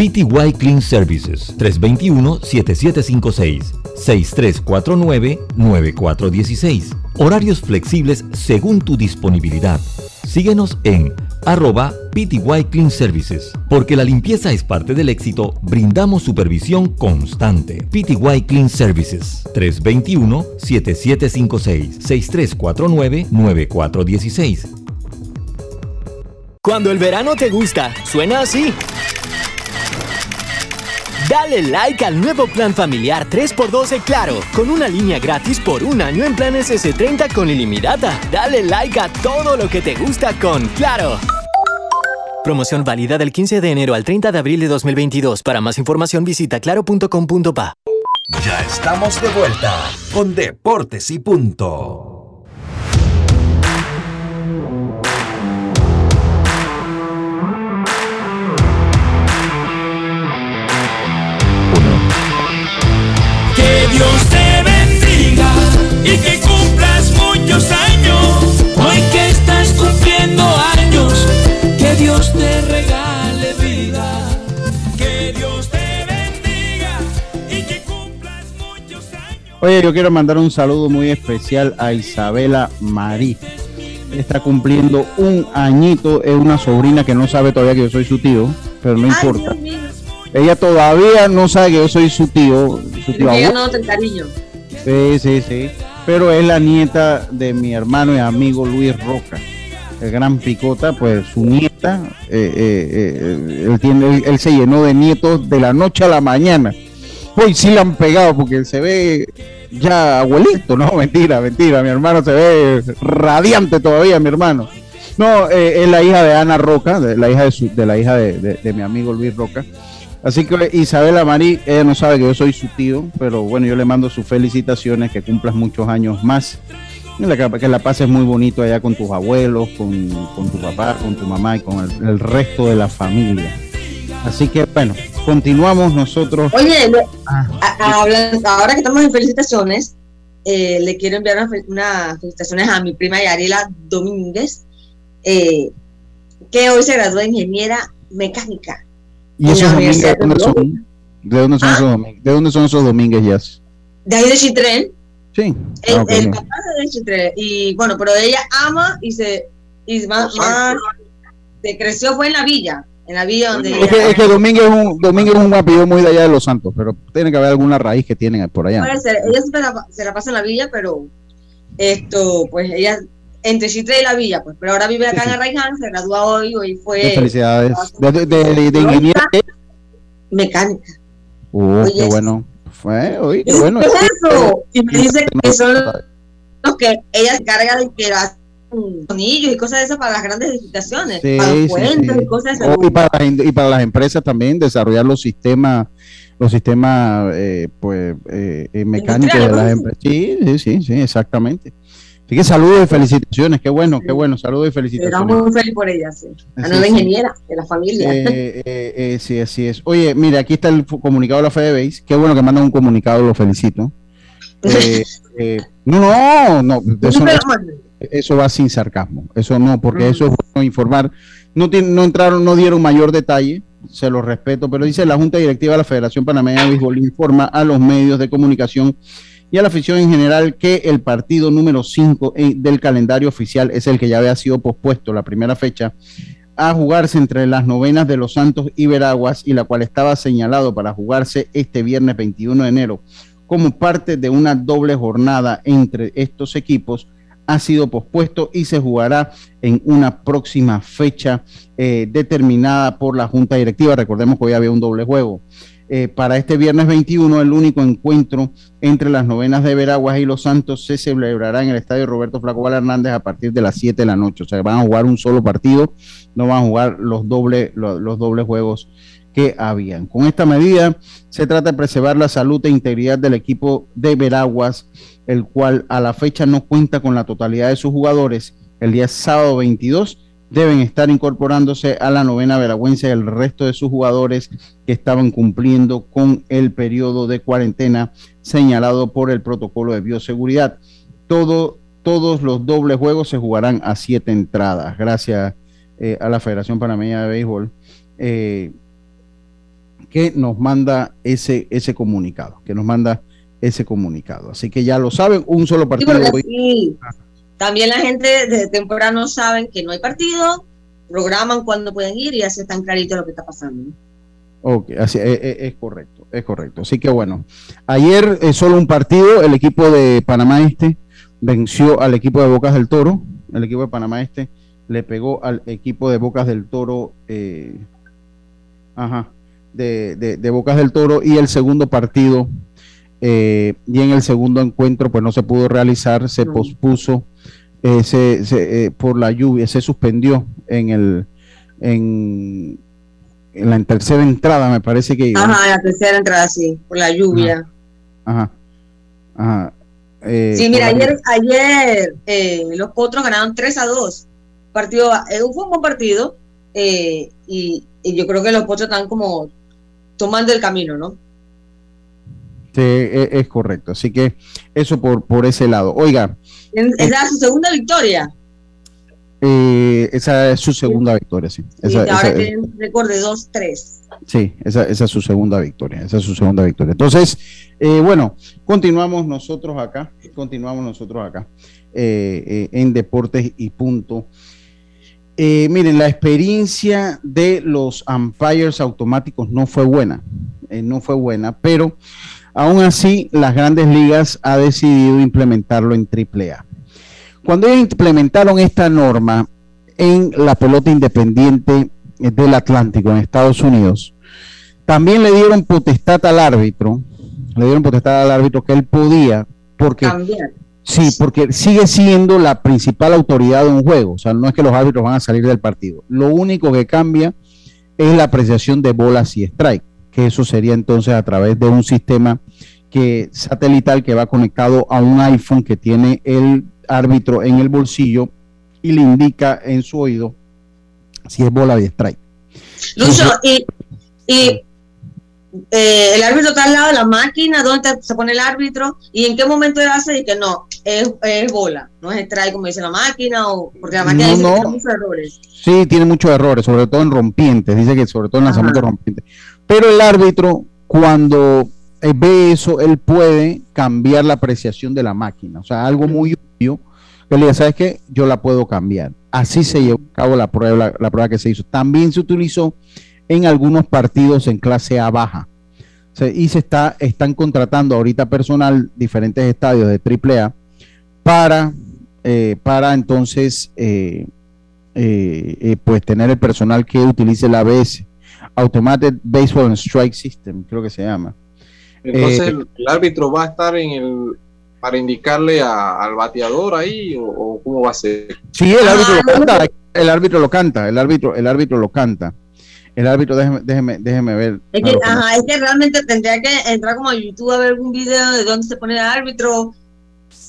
PTY Clean Services 321-7756 6349-9416. Horarios flexibles según tu disponibilidad. Síguenos en arroba PTY Clean Services. Porque la limpieza es parte del éxito, brindamos supervisión constante. PTY Clean Services 321-7756-6349-9416. Cuando el verano te gusta, suena así. Dale like al nuevo plan familiar 3x12 Claro, con una línea gratis por un año en planes S30 con ilimitada. Dale like a todo lo que te gusta con Claro. Promoción válida del 15 de enero al 30 de abril de 2022. Para más información visita claro.com.pa. Ya estamos de vuelta con Deportes y Punto. Cumpliendo años, que Dios te regale vida. Que Dios te bendiga y que cumplas muchos años. Oye, yo quiero mandar un saludo muy especial a Isabela Marí. Está cumpliendo un añito, es una sobrina que no sabe todavía que yo soy su tío, pero no importa. Ella todavía no sabe que yo soy su tío, su tío abuelo. no cariño. Sí, sí, sí. Pero es la nieta de mi hermano y amigo Luis Roca, el gran picota, pues su nieta, eh, eh, eh, él, tiene, él, se llenó de nietos de la noche a la mañana. Pues sí le han pegado porque él se ve ya abuelito, no, [laughs] mentira, mentira, mi hermano se ve radiante todavía, mi hermano. No, eh, es la hija de Ana Roca, de la hija de, su- de la hija de, de- de mi amigo Luis Roca. Así que Isabela Marí, ella no sabe que yo soy su tío, pero bueno, yo le mando sus felicitaciones, que cumplas muchos años más, la- que la pases muy bonito allá con tus abuelos, con, con tu papá, con tu mamá y con el, el resto de la familia. Así que bueno, continuamos nosotros. Oye, Ah, a- a- hablan- ahora que estamos en felicitaciones, eh, le quiero enviar unas fe- unas felicitaciones a mi prima Yarila Domínguez, eh, que hoy se graduó de ingeniera mecánica. ¿Y esos de dónde de son? ¿De dónde son Ah. esos domingos? ¿De dónde son esos domingos, Jazz? De ahí de Chitrén, Sí. el, Ah, el no. papá de. Y bueno, pero ella ama y se, y más, más se creció fue en la villa, en la villa donde Es que, ella- es que Domínguez es un Domínguez es un apellido muy de allá de los Santos, pero tiene que haber alguna raíz que tienen por allá. Puede ser, ella siempre la- se la pasa en la villa, pero esto, pues ella, entre Chitre y la villa, pues, pero ahora vive acá en Arraiján, se gradúa hoy, hoy fue Felicidades. De, de, de, de ingeniera. mecánica. Uh, Oye, qué bueno. Fue, oye, qué bueno. ¿Qué es eso? Y me dice que son los que ella se carga de que hacen tornillos y cosas de esas para las grandes edificaciones, Sí, para los sí, puentes sí. y cosas de esas. Oh, y, para las, y para las empresas también desarrollar los sistemas los sistemas eh, pues eh, eh, mecánicos de las Industriales, empresas sí sí sí sí exactamente así que saludos y felicitaciones qué bueno qué bueno saludos y felicitaciones muy feliz por ella, sí. La nueva ingeniera de la familia. Eh, [laughs] eh, eh, sí, así es. Oye, mire, aquí está el comunicado de la FedeBase. Qué bueno que mandan un comunicado, lo felicito. [laughs] Eh, eh, no, no, no, eso, no- eso va sin sarcasmo. Eso no, porque eso es bueno informar. No, no entraron, no dieron mayor detalle, se lo respeto, pero dice la Junta Directiva de la Federación Panameña de Béisbol informa a los medios de comunicación y a la afición en general que el partido número 5 del calendario oficial es el que ya había sido pospuesto, la primera fecha, a jugarse entre las novenas de los Santos y Veraguas y la cual estaba señalado para jugarse este viernes 21 de enero como parte de una doble jornada entre estos equipos, ha sido pospuesto y se jugará en una próxima fecha eh, determinada por la Junta Directiva. Recordemos que hoy había un doble juego. Eh, para este viernes 21, el único encuentro entre las novenas de Veraguas y Los Santos se celebrará en el estadio Roberto Flaco Val Hernández a partir de las 7 de la noche. O sea, van a jugar un solo partido, no van a jugar los, doble, los, los dobles juegos que habían. Con esta medida se trata de preservar la salud e integridad del equipo de Veraguas, el cual a la fecha no cuenta con la totalidad de sus jugadores. El día sábado 22 deben estar incorporándose a la novena veragüense el resto de sus jugadores que estaban cumpliendo con el periodo de cuarentena señalado por el protocolo de bioseguridad. Todo, todos los dobles juegos se jugarán a siete entradas, gracias eh, a la Federación Panameña de Béisbol. Eh, que nos manda ese, ese comunicado, que nos manda ese comunicado. Así que ya lo saben, un solo partido. Sí, También la gente desde temprano saben que no hay partido, programan cuando pueden ir y así están clarito lo que está pasando. Ok, así es, es, es, correcto, es correcto. Así que bueno, ayer es solo un partido, el equipo de Panamá Este venció al equipo de Bocas del Toro, el equipo de Panamá Este le pegó al equipo de Bocas del Toro, eh, ajá, de, de, de, Bocas del Toro y el segundo partido eh, y en el segundo encuentro pues no se pudo realizar, se pospuso eh, se, se, eh, por la lluvia, se suspendió en el en, en, la tercera entrada me parece que Ajá, la tercera entrada sí, por la lluvia. Ajá. Ajá. sí, mira, ayer, ayer los potros ganaron 3 a 2. Partido, fue un buen partido y, y yo creo que los potros están como tomando el camino, ¿no? Sí, es, es correcto. Así que eso por, por ese lado. Oiga. ¿Esa es su segunda victoria? Eh, esa es su segunda victoria, sí. Esa, y ahora esa, tienen un récord de 2-3. Sí, esa, esa, es su segunda victoria. Esa es su segunda victoria. Entonces, eh, bueno, continuamos nosotros acá. Continuamos nosotros acá eh, eh en Deportes y Punto. Eh, miren, la experiencia de los umpires automáticos no fue buena, eh, no fue buena, pero aún así las grandes ligas ha decidido implementarlo en AAA. Cuando ellos implementaron esta norma en la pelota independiente del Atlántico en Estados Unidos, también le dieron potestad al árbitro, le dieron potestad al árbitro que él podía, porque. Sí, porque sigue siendo la principal autoridad de un juego. O sea, no es que los árbitros van a salir del partido. Lo único que cambia es la apreciación de bolas y strike, que eso sería entonces a través de un sistema que satelital que va conectado a un iPhone que tiene el árbitro en el bolsillo y le indica en su oído si es bola y strike. Lucho, y, y eh, el árbitro está al lado de la máquina, donde se pone el árbitro y en qué momento él hace y que no, es, es, bola, no es strike como dice la máquina, o porque la máquina No, dice no. que tiene muchos errores. Sí, tiene muchos errores, sobre todo en rompientes, dice que sobre todo en lanzamientos rompientes. Pero el árbitro, cuando eh, ve eso, él puede cambiar la apreciación de la máquina. O sea, algo muy obvio, que le diga, ¿sabes qué? Yo la puedo cambiar. Así se llevó a cabo la prueba, la, la prueba que se hizo. También se utilizó en algunos partidos en clase A baja. Se, y se está, están contratando ahorita personal, diferentes estadios de AAA, para, eh, para entonces eh, pues tener el personal que utilice el ABS, Automated Baseball and Strike System, creo que se llama. Entonces el, el, árbitro va a estar en el para indicarle a, al bateador ahí o, o, cómo va a ser. Sí, el árbitro lo canta, el árbitro lo canta, el árbitro, el árbitro lo canta. El árbitro, déjeme, déjeme, déjeme ver. Es que, ajá, es que realmente tendría que entrar como a YouTube a ver algún video de dónde se pone el árbitro.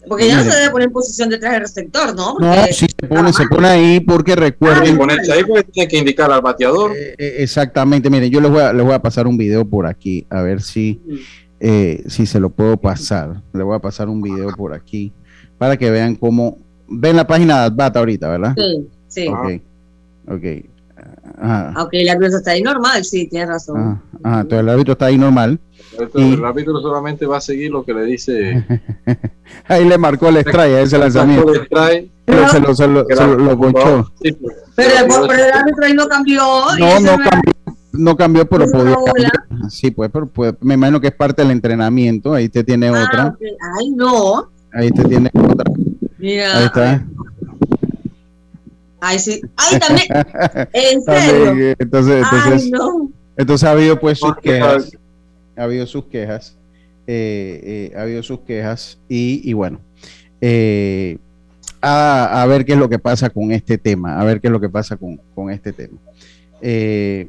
Porque ya no se debe poner en posición detrás del receptor, ¿no? Porque no, sí se pone, se pone ahí porque recuerden. Ah, ponerse ahí porque tiene que indicar al bateador. Eh, eh, exactamente, miren, yo les voy, a, les voy a pasar un video por aquí, a ver si, eh, si se lo puedo pasar. Le voy a pasar un video por aquí para que vean cómo. Ven la página de Adbat ahorita, ¿verdad? Sí, sí. Ok, ok. Ajá. Aunque el árbitro está ahí normal, sí, tienes razón. Ajá, ajá, entonces el árbitro está ahí normal. El, y... el árbitro solamente va a seguir lo que le dice. [laughs] ahí le marcó el strike a ese lanzamiento. El. Pero se lo, se lo, se lo- lo ponchó. Sí, pues. Pero, después- pero el árbitro ahí no cambió. y No, no cambió, no cambió, pero podía cambiar. Sí, pues, pero pues, me imagino que es parte del entrenamiento. Ahí te tiene Ah, otra. ok. Ay, no. Ahí te tiene otra. Mira. Ahí está. Ay, sí. Ay, también. [laughs] ¿En También, serio? Entonces, entonces, Ay, no. entonces ha habido pues sus Porque, quejas. Ha habido sus quejas. eh, eh, ha habido sus quejas. Y, y bueno. eh, a, a ver qué es lo que pasa con este tema. A ver qué es lo que pasa con, con este tema. Eh,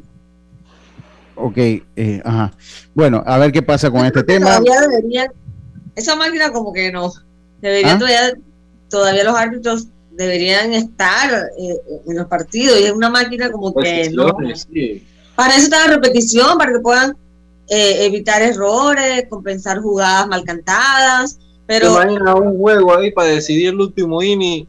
ok, eh, ajá. Bueno, a ver qué pasa con este tema. Esa máquina, como que no. Deberían ¿Ah? todavía. Todavía los árbitros deberían estar eh, en los partidos. Y es una máquina como que no. Sí. Para eso está la repetición, para que puedan eh, evitar errores, compensar jugadas mal cantadas. Pero. ¿Te imaginas un juego ahí para decidir el último inning,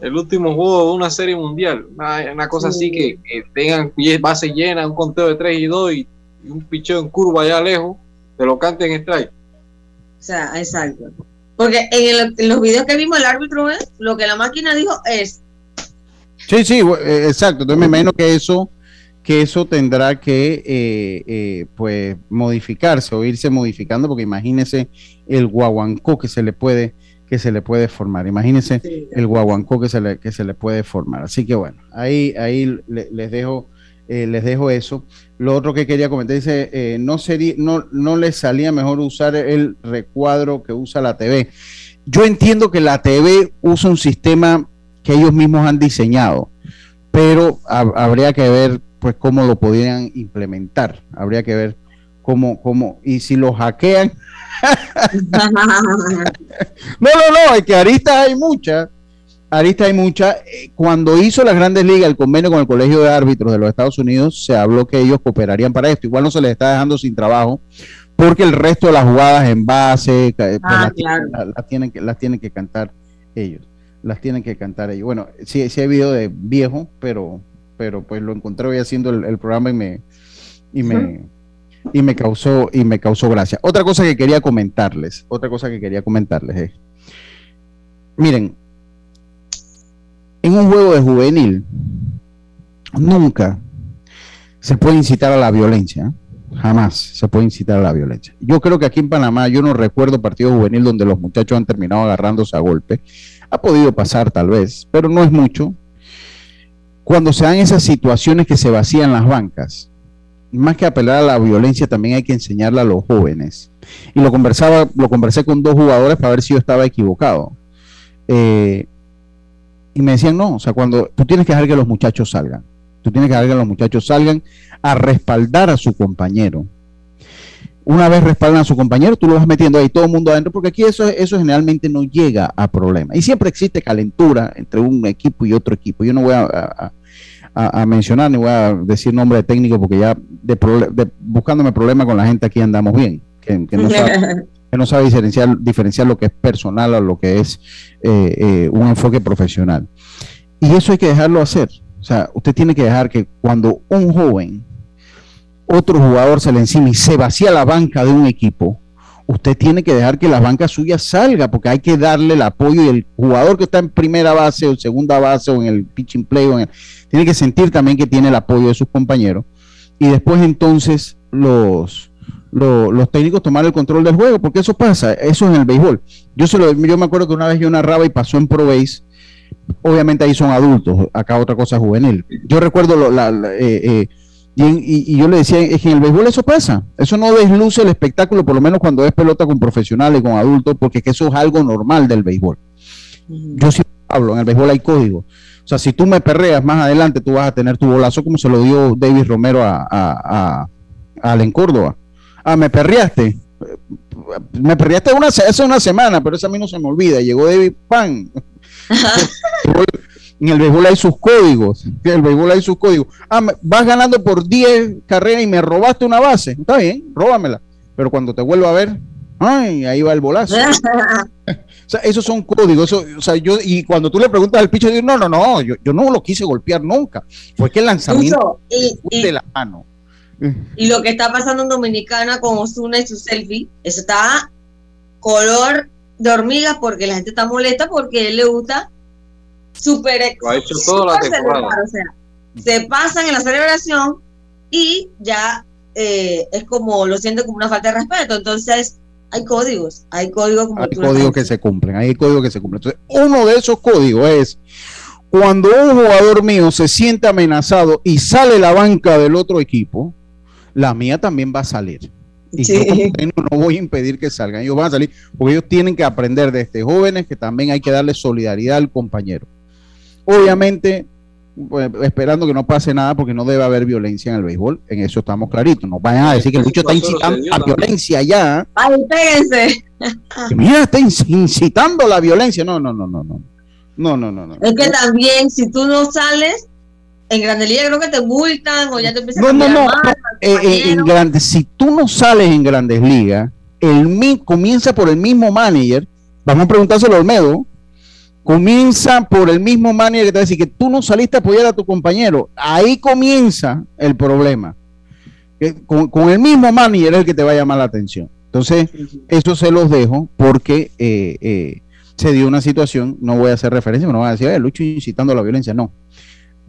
el último juego de una serie mundial? Una, una cosa Sí. así que, que tengan 10 bases llenas, un conteo de 3 y 2 y, y un picheo en curva allá lejos, te lo canten en strike. O sea, exacto. Porque en, el- en los videos que vimos, el árbitro es lo que la máquina dijo es. Sí, sí, eh, exacto. Entonces me imagino que eso, que eso tendrá que eh, eh, pues modificarse o irse modificando, porque imagínese el guaguancó que se le puede, que se le puede formar. Imagínese el guaguancó que se le, que se le puede formar. Así que bueno, ahí, ahí le- les dejo, eh, les dejo eso. Lo otro que quería comentar dice, eh, no sería, no, no les salía mejor usar el recuadro que usa la TV. Yo entiendo que la TV usa un sistema que ellos mismos han diseñado, pero hab- habría que ver pues cómo lo podrían implementar, habría que ver cómo, cómo, y si lo hackean, [laughs] [laughs] no, no, no, es que aristas hay muchas, aristas hay muchas. Eh, Cuando hizo las grandes ligas el convenio con el Colegio de Árbitros de los Estados Unidos, se habló que ellos cooperarían para esto. Igual no se les está dejando sin trabajo, porque el resto de las jugadas en base, ca- pues, Ah, las, claro. la- las tienen que, las tienen que cantar ellos. Las tienen que cantar ellos. Bueno, sí, sí hay video de viejo, pero, pero pues lo encontré hoy haciendo el, el programa y me, y me, y me causó, y me causó gracia. Otra cosa que quería comentarles, otra cosa que quería comentarles es, miren, en un juego de juvenil, nunca se puede incitar a la violencia. Jamás se puede incitar a la violencia. Yo creo que aquí en Panamá yo no recuerdo partido juvenil donde los muchachos han terminado agarrándose a golpe. Ha podido pasar tal vez, pero no es mucho. Cuando se dan esas situaciones que se vacían las bancas, más que apelar a la violencia, también hay que enseñarle a los jóvenes. Y lo conversaba, lo conversé con dos jugadores para ver si yo estaba equivocado. Eh, y me decían, no, o sea, cuando tú tienes que dejar que los muchachos salgan, tú tienes que dejar que los muchachos salgan a respaldar a su compañero. Una vez respaldan a su compañero, tú lo vas metiendo ahí todo el mundo adentro, porque aquí eso, eso generalmente no llega a problemas. Y siempre existe calentura entre un equipo y otro equipo. Yo no voy a, a- mencionar ni voy a decir nombre de técnico, porque ya de, de- buscándome problemas con la gente aquí andamos bien, que, que no sabe, [laughs] que no sabe diferenciar, lo que es personal a lo que es eh, eh, un enfoque profesional. Y eso hay que dejarlo hacer. O sea, usted tiene que dejar que cuando un joven, otro jugador se le encima y se vacía la banca de un equipo, usted tiene que dejar que la banca suya salga, porque hay que darle el apoyo y el jugador que está en primera base o segunda base o en el pitching play, tiene que sentir también que tiene el apoyo de sus compañeros. Y después entonces los, lo- los técnicos tomar el control del juego, porque eso pasa, eso en el béisbol. Yo, se lo, yo me acuerdo que una vez yo narraba y pasó en Pro Base, obviamente ahí son adultos, acá otra cosa juvenil. Yo recuerdo lo- la- la- eh, eh, y, en- y- y yo le decía, es que en el béisbol eso pasa, eso no desluce el espectáculo, por lo menos cuando es pelota con profesionales, con adultos, porque es que eso es algo normal del béisbol. Yo siempre hablo, en el béisbol hay código. O sea, si tú me perreas más adelante, tú vas a tener tu bolazo como se lo dio David Romero a, a, a, a Allen Córdoba. Ah, me perreaste. Me perreaste una, hace una semana, pero eso a mí no se me olvida. Llegó David Pan. [laughs] En el béisbol hay sus códigos. En el béisbol hay sus códigos. Ah, me- vas ganando por 10 carreras y me robaste una base. Está bien, róbamela. Pero cuando te vuelvo a ver, ay, ahí va el bolazo. [laughs] O sea, esos son códigos. Eso, o sea, yo, y cuando tú le preguntas al pitcher, dice, no, no, no, yo, yo no lo quise golpear nunca. Fue que el lanzamiento Lucho, y, y- de la mano. Y lo que está pasando en Dominicana con Osuna y su selfie, eso está color de hormiga porque la gente está molesta porque él le gusta súper Lo ha hecho toda la temporada. o sea, se pasan en la celebración y ya eh, es como lo siento como una falta de respeto. Entonces, hay códigos, hay códigos como Hay códigos que se cumplen, hay códigos que se cumplen. Entonces, uno de esos códigos es cuando un jugador mío se siente amenazado y sale la banca del otro equipo, la mía también va a salir. Y Sí. yo como técnico no voy a impedir que salgan, ellos van a salir, porque ellos tienen que aprender desde jóvenes que también hay que darle solidaridad al compañero. Obviamente, pues, esperando que no pase nada, porque no debe haber violencia en el béisbol, en eso estamos claritos. No vayan a decir que el Lucho está incitando sucedió a también. violencia ya. Ay, péguense. Mira, está inc- incitando la violencia. No, no, no, no, no. No, no, no, no. Es que también, si tú no sales, en Grande Liga creo que te multan o ya te empiezan No, a no, no. Eh, eh, en compañero. grandes, si tú no sales en grandes ligas, el mi- comienza por el mismo manager. Vamos a preguntárselo a Olmedo. Comienza por el mismo manager que te va a decir que tú no saliste a apoyar a tu compañero. Ahí comienza el problema. Que con, con el mismo manager es el que te va a llamar la atención. Entonces, eso se los dejo porque eh, eh, se dio una situación, no voy a hacer referencia, no voy a decir, "Eh, Lucho incitando a la violencia, no.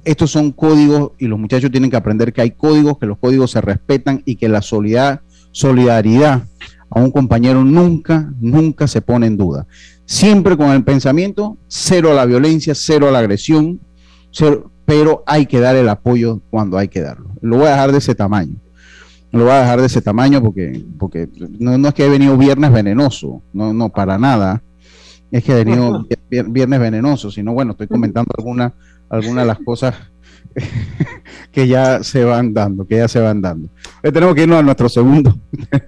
Estos son códigos y los muchachos tienen que aprender que hay códigos, que los códigos se respetan y que la solidar- solidaridad a un compañero nunca, nunca se pone en duda. Siempre con el pensamiento, cero a la violencia, cero a la agresión, cero- pero hay que dar el apoyo cuando hay que darlo. Lo voy a dejar de ese tamaño. Lo voy a dejar de ese tamaño porque, porque no, no es que he venido viernes venenoso, no, no, para nada. Es que he venido vier- viernes venenoso, sino bueno, estoy comentando algunas algunas de las cosas que ya se van dando, que ya se van dando. Eh, tenemos que irnos a nuestro segundo.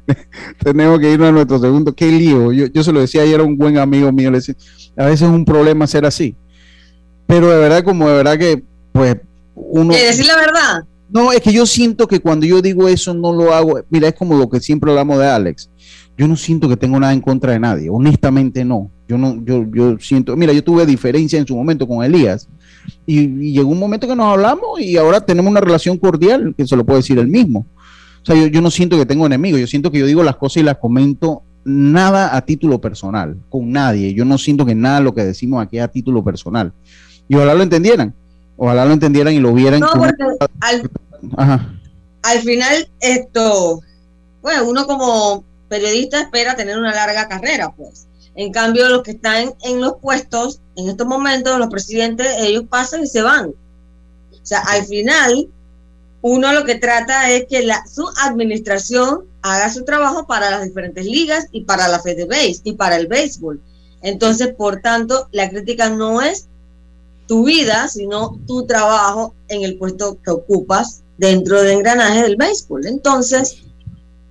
[laughs] tenemos que irnos a nuestro segundo. Qué lío. Yo, yo se lo decía ayer a un buen amigo mío, le decía, a veces es un problema ser así. Pero de verdad, como de verdad que, pues, uno... Decir la verdad. No, es que yo siento que cuando yo digo eso no lo hago. Mira, es como lo que siempre hablamos de Alex. Yo no siento que tengo nada en contra de nadie. Honestamente no. Yo no, yo, yo siento. Mira, yo tuve diferencia en su momento con Elías y, y llegó un momento que nos hablamos y ahora tenemos una relación cordial que se lo puede decir él mismo. O sea, yo, yo no siento que tengo enemigos. Yo siento que yo digo las cosas y las comento nada a título personal con nadie. Yo no siento que nada de lo que decimos aquí es a título personal. Y ojalá lo entendieran. Ojalá lo entendieran y lo vieran. No, porque al, [laughs] Ajá. al final esto, bueno, uno como periodista espera tener una larga carrera, pues. En cambio, los que están en los puestos, en estos momentos, los presidentes, ellos pasan y se van. O sea, al final, uno lo que trata es que la, su administración haga su trabajo para las diferentes ligas y para la FedBase y para el béisbol. Entonces, por tanto, la crítica no es tu vida, sino tu trabajo en el puesto que ocupas dentro del engranaje del béisbol. Entonces,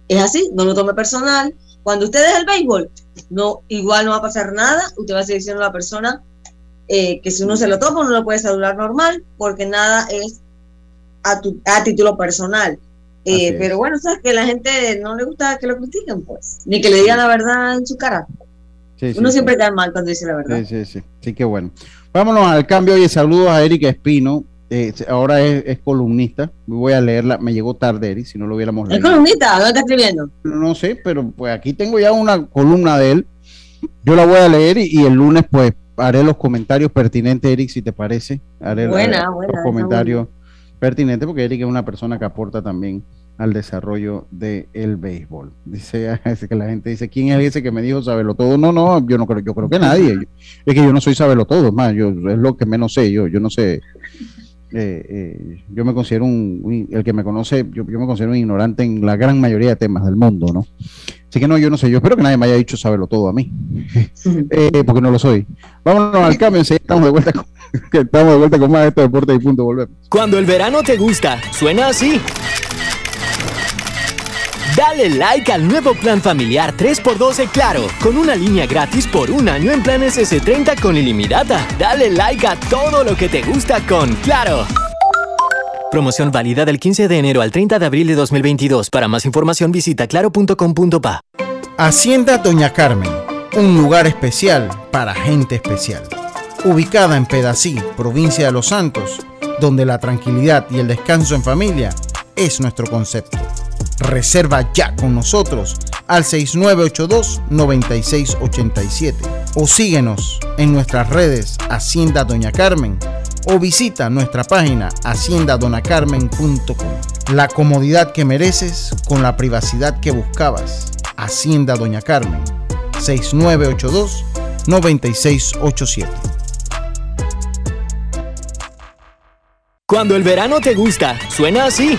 es así, no lo tome personal. Cuando usted deje el béisbol, no, igual no va a pasar nada, usted va a seguir siendo la persona eh, que si uno se lo toma, uno lo puede saludar normal, porque nada es a, tu, a título personal. Eh, Así pero bueno, sabes que a la gente no le gusta que lo critiquen, pues, ni que le digan la verdad en su cara. Sí, sí, Uno sí. siempre cae mal cuando dice la verdad. Sí, sí, sí. Sí, qué bueno. Vámonos al cambio y saludos a Erika Espino. Eh, ahora es, es columnista. Voy a leerla. Me llegó tarde, Eric, si no lo hubiéramos ¿Es leído. columnista? ¿Dónde está escribiendo? No sé, pero pues aquí tengo ya una columna de él. Yo la voy a leer y, y el lunes pues haré los comentarios pertinentes, Eric, si te parece. Haré Buena, haré buena, los comentarios pertinentes porque Eric es una persona que aporta también al desarrollo del béisbol. Dice, [laughs] que la gente dice, ¿quién es ese que me dijo sabelo todo? No, no, yo no creo, yo creo que nadie. Yo- es que yo no soy sabelo todo, es más, yo es lo que menos sé, yo, yo no sé. Eh, eh, yo me considero un, un- el que me conoce, yo, yo me considero un ignorante en la gran mayoría de temas del mundo, ¿no? Así que no, yo no sé, yo espero que nadie me haya dicho sabelo todo a mí, [laughs] eh, porque no lo soy. Vámonos al cambio, enseguida estamos de vuelta con, [laughs] estamos de vuelta con más de este deporte y punto, volvemos. Cuando el verano te gusta, suena así. Dale like al nuevo plan familiar 3x2 de Claro, con una línea gratis por un año en planes S30 con ilimitada. Dale like a todo lo que te gusta con Claro. Promoción válida del 15 de enero al 30 de abril de 2022. Para más información visita claro.com.pa. Hacienda Doña Carmen, un lugar especial para gente especial. Ubicada en Pedací, provincia de Los Santos, donde la tranquilidad y el descanso en familia es nuestro concepto. Reserva ya con nosotros al 6982-9687 o síguenos en nuestras redes Hacienda Doña Carmen o visita nuestra página haciendadonacarmen.com. La comodidad que mereces con la privacidad que buscabas. Hacienda Doña Carmen 6982-9687. Cuando el verano te gusta, suena así.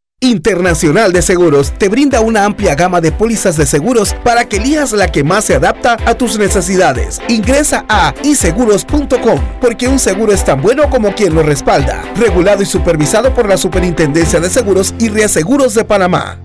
Internacional de Seguros te brinda una amplia gama de pólizas de seguros para que elijas la que más se adapta a tus necesidades. Ingresa a iseguros.com porque un seguro es tan bueno como quien lo respalda. Regulado y supervisado por la Superintendencia de Seguros y Reaseguros de Panamá.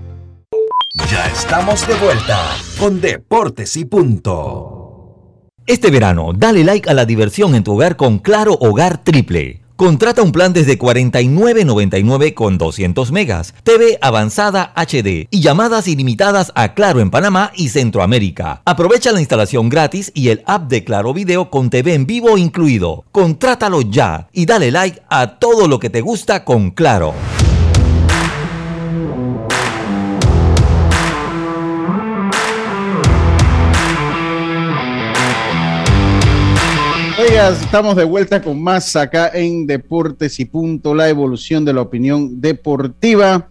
Ya estamos de vuelta con Deportes y Punto. Este verano, dale like a la diversión en tu hogar con Claro Hogar Triple. Contrata un plan desde 49.99 con 200 megas, TV avanzada HD y llamadas ilimitadas a Claro en Panamá y Centroamérica. Aprovecha la instalación gratis y el app de Claro Video con TV en vivo incluido. Contrátalo ya y dale like a todo lo que te gusta con Claro. Oigas, estamos de vuelta con más acá en Deportes y Punto, la evolución de la opinión deportiva.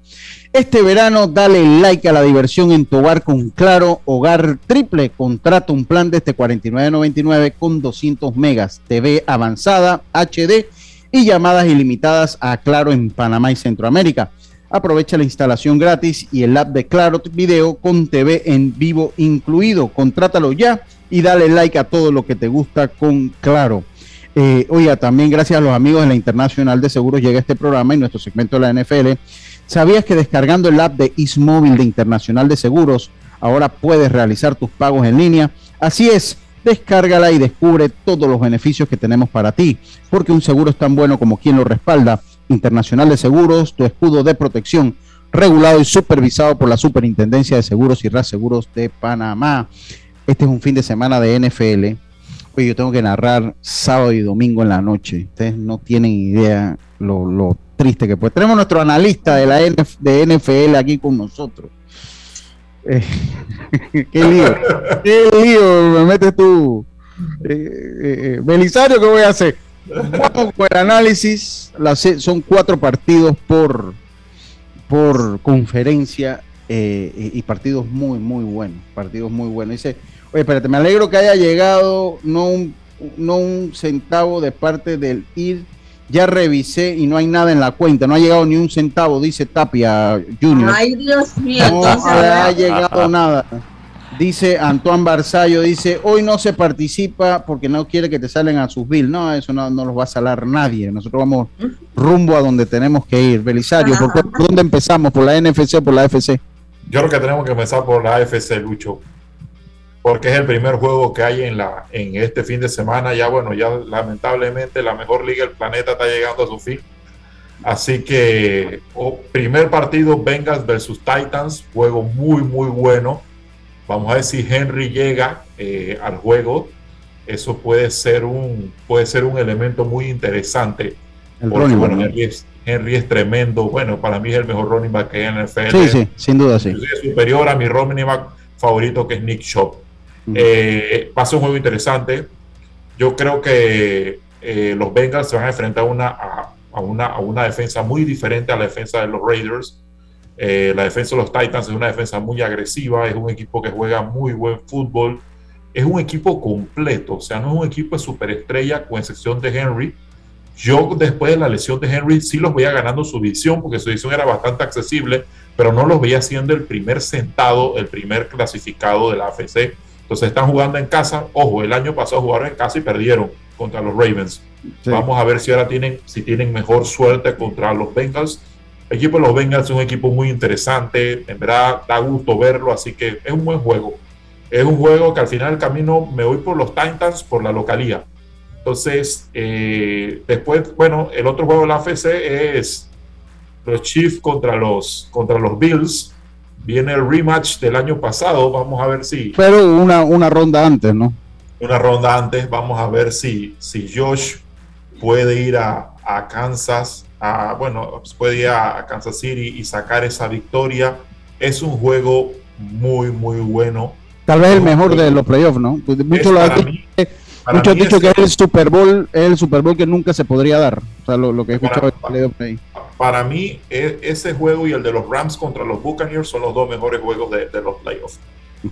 Este verano, dale like a la diversión en tu hogar con Claro Hogar Triple. Contrata un plan desde 49.99 con 200 megas, TV avanzada, HD y llamadas ilimitadas a Claro en Panamá y Centroamérica. Aprovecha la instalación gratis y el app de Claro Video con TV en vivo incluido. Contrátalo ya y dale like a todo lo que te gusta con Claro. Eh, oiga, también gracias a los amigos de la Internacional de Seguros llega este programa y nuestro segmento de la NFL. ¿Sabías que descargando el app de Ismóvil de Internacional de Seguros, ahora puedes realizar tus pagos en línea? Así es, descárgala y descubre todos los beneficios que tenemos para ti, porque un seguro es tan bueno como quien lo respalda. Internacional de Seguros, tu escudo de protección, regulado y supervisado por la Superintendencia de Seguros y Reaseguros de Panamá. Este es un fin de semana de NFL. Oye, yo tengo que narrar sábado y domingo en la noche. Ustedes no tienen idea lo, triste que puede. Tenemos nuestro analista de la NFL aquí con nosotros. Eh, [laughs] qué lío, qué lío me metes tú. Eh, eh, eh, Belisario, ¿qué voy a hacer? Vamos con el análisis. Las- son cuatro partidos por, por conferencia eh, y, y partidos muy, muy buenos. Partidos muy buenos. Dice, oye, espérate, me alegro que haya llegado no un, no un centavo de parte del IR. Ya revisé y no hay nada en la cuenta. No ha llegado ni un centavo, dice Tapia Junior. Ay, Dios mío, No entonces, ha llegado nada. Dice Antoine Barzallo, dice, hoy no se participa porque no quiere que te salen a sus bills. No, eso no, no los va a salar nadie. Nosotros vamos rumbo a donde tenemos que ir. Belisario, ¿por, por dónde empezamos? ¿Por la NFC o por la FC? Yo creo que tenemos que empezar por la AFC, Lucho, porque es el primer juego que hay en, la, en este fin de semana. Ya, bueno, ya lamentablemente la mejor liga del planeta está llegando a su fin. Así que, oh, primer partido, Bengals versus Titans, juego muy, muy bueno. Vamos a ver si Henry llega eh, al juego. Eso puede ser un, puede ser un elemento muy interesante. El porque, running bueno, ¿no? Henry, es, Henry es tremendo. Bueno, para mí es el mejor running back que hay en el NFL. Sí, sí, sin duda sí. Inclusive superior a mi running back favorito que es Nick Shop. Eh, va a ser un juego interesante. Yo creo que eh, los Bengals se van a enfrentar a una, a, a una, a una defensa muy diferente a la defensa de los Raiders. Eh, la defensa de los Titans es una defensa muy agresiva, es un equipo que juega muy buen fútbol, es un equipo completo, o sea, no es un equipo de superestrella con excepción de Henry. Yo después de la lesión de Henry sí los veía ganando su división porque su división era bastante accesible, pero no los veía siendo el primer sentado, el primer clasificado de la AFC. Entonces están jugando en casa. Ojo, el año pasado jugaron en casa y perdieron contra los Ravens. Sí. Vamos a ver si ahora tienen, si tienen mejor suerte contra los Bengals. El equipo de los Bengals es un equipo muy interesante. En verdad da gusto verlo, así que es un buen juego. Es un juego que al final del camino me voy por los Titans por la localía. Entonces, eh, después, bueno, el otro juego de la AFC es los Chiefs contra los, contra los Bills. Viene el rematch del año pasado. Vamos a ver si. Pero una, una ronda antes, ¿no? Una ronda antes. Vamos a ver si, si Josh puede ir a, a Kansas. A, bueno, puede ir a, Kansas City y sacar esa victoria. Es un juego muy, muy bueno. Tal vez el mejor de los playoffs, ¿no? Pues muchos lo han dicho, mí- dicho es- que es el Super Bowl, es el Super Bowl que nunca se podría dar. O sea, lo, lo que he escuchado Para- de playoffs ahí. Para mí, e- ese juego y el de los Rams contra los Buccaneers son los dos mejores juegos de, de los playoffs.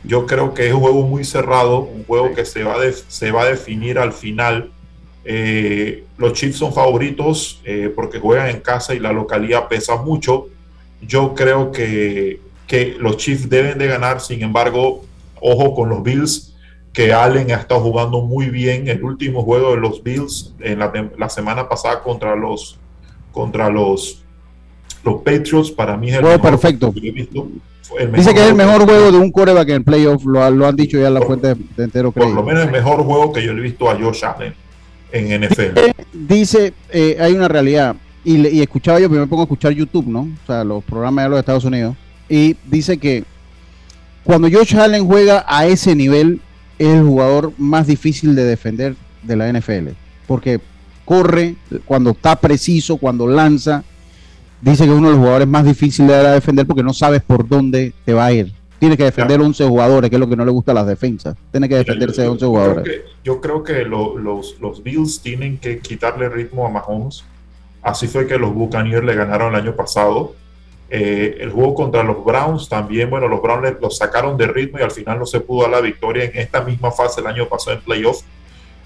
Yo creo que es un juego muy cerrado, un juego que se va, a def- se va a definir al final. Eh, los Chiefs son favoritos eh, porque juegan en casa y la localidad pesa mucho. Yo creo que, que los Chiefs deben de ganar, sin embargo, ojo con los Bills, que Allen ha estado jugando muy bien. El último juego de los Bills en la, semana pasada contra los contra los, los Patriots, para mí es el Juego mejor perfecto. que he visto. Dice que es el juego mejor juego de un coreback en el playoff, lo, lo han dicho ya la fuente de entero Por lo menos el mejor juego que yo le he visto a Josh Allen en NFL. Dice, eh, hay una realidad, y, escuchaba yo, primero me pongo a escuchar YouTube, ¿no? O sea, los programas de los Estados Unidos, y dice que cuando Josh Allen juega a ese nivel, es el jugador más difícil de defender de la NFL, porque corre, cuando está preciso, cuando lanza, dice que es uno de los jugadores más difíciles de defender porque no sabes por dónde te va a ir. Tienes que defender 11 jugadores, que es lo que no le gusta a las defensas. Tiene que defenderse de 11 Yo jugadores. creo que, yo creo que lo- los, los Bills tienen que quitarle ritmo a Mahomes. Así fue que los Buccaneers le ganaron el año pasado. Eh, el juego contra los Browns también, bueno, los Browns los sacaron de ritmo y al final no se pudo dar la victoria en esta misma fase el año pasado en playoff.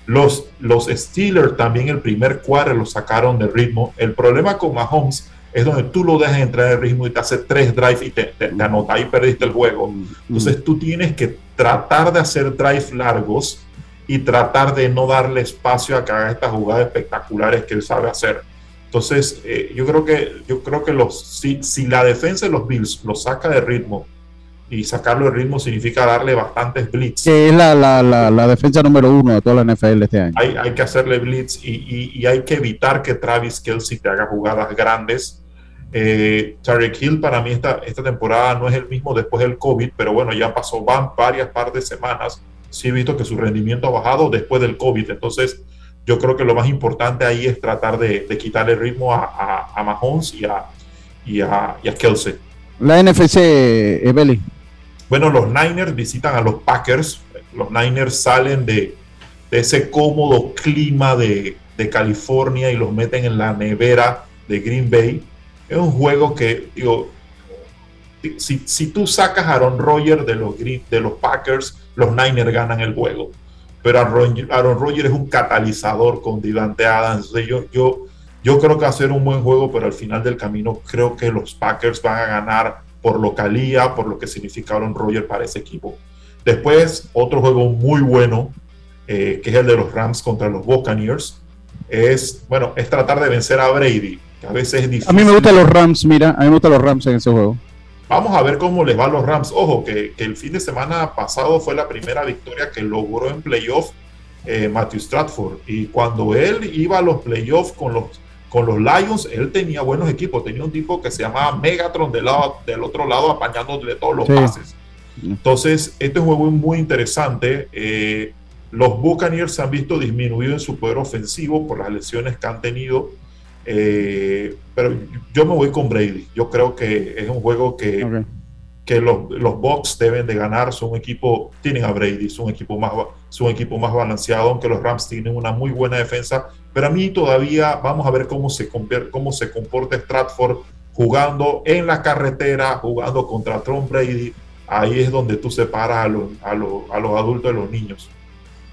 Los, los Steelers también el primer cuadro los sacaron de ritmo. El problema con Mahomes es donde tú lo dejas entrar en ritmo y te hace tres drives y te, te, te anota ahí perdiste el juego. Entonces tú tienes que tratar de hacer drives largos y tratar de no darle espacio a que haga estas jugadas espectaculares que él sabe hacer. Entonces, eh, yo creo que, yo creo que los, si, si la defensa de los Bills lo saca de ritmo, y sacarlo de ritmo significa darle bastantes blitz. Que es la, la, la, la defensa número uno de toda la NFL este año. Hay, hay que hacerle blitz y, y- y hay que evitar que Travis Kelsey te haga jugadas grandes. Eh, Tarek Hill para mí esta, esta temporada no es el mismo después del COVID, pero bueno, ya pasó van varias par de semanas. Sí he visto que su rendimiento ha bajado después del COVID. Entonces, yo creo que lo más importante ahí es tratar de, de quitarle ritmo a, a, a Mahomes y a, y a, y a Kelsey. La NFC, Ebeli. Bueno, los Niners visitan a los Packers. Los Niners salen de, de ese cómodo clima de, de California y los meten en la nevera de Green Bay. Es un juego que, digo, si, si tú sacas a Aaron Rodgers de los, de los Packers, los Niners ganan el juego. Pero Aaron, Aaron es un catalizador con Divante Adams. Yo, yo, yo creo que va a ser un buen juego, pero al final del camino creo que los Packers van a ganar por localía, por lo que significa Aaron Rodgers para ese equipo. Después, otro juego muy bueno, eh, que es el de los Rams contra los Buccaneers, es, bueno, es tratar de vencer a Brady, a veces es difícil. A mí me gustan los Rams, mira, a mí me gustan los Rams en ese juego. Vamos a ver cómo les va a los Rams. Ojo, que, que el fin de semana pasado fue la primera victoria que logró en playoff eh, Matthew Stratford. Y cuando él iba a los playoffs con los, con los Lions, él tenía buenos equipos. Tenía un tipo que se llamaba Megatron del, lado, del otro lado, apañándole todos los Sí. pases. Entonces, este juego es muy interesante. Eh, los Buccaneers se han visto disminuidos en su poder ofensivo por las lesiones que han tenido. Eh, pero yo me voy con Brady. Yo creo que es un juego que, que los, los Bucks deben de ganar. Son un equipo, tienen a Brady, es un equipo más, es un equipo más balanceado, aunque los Rams tienen una muy buena defensa. Pero a mí todavía vamos a ver cómo se, cómo se comporta Stratford jugando en la carretera, jugando contra Tom Brady. Ahí es donde tú separas a los, a los, a los adultos de los niños.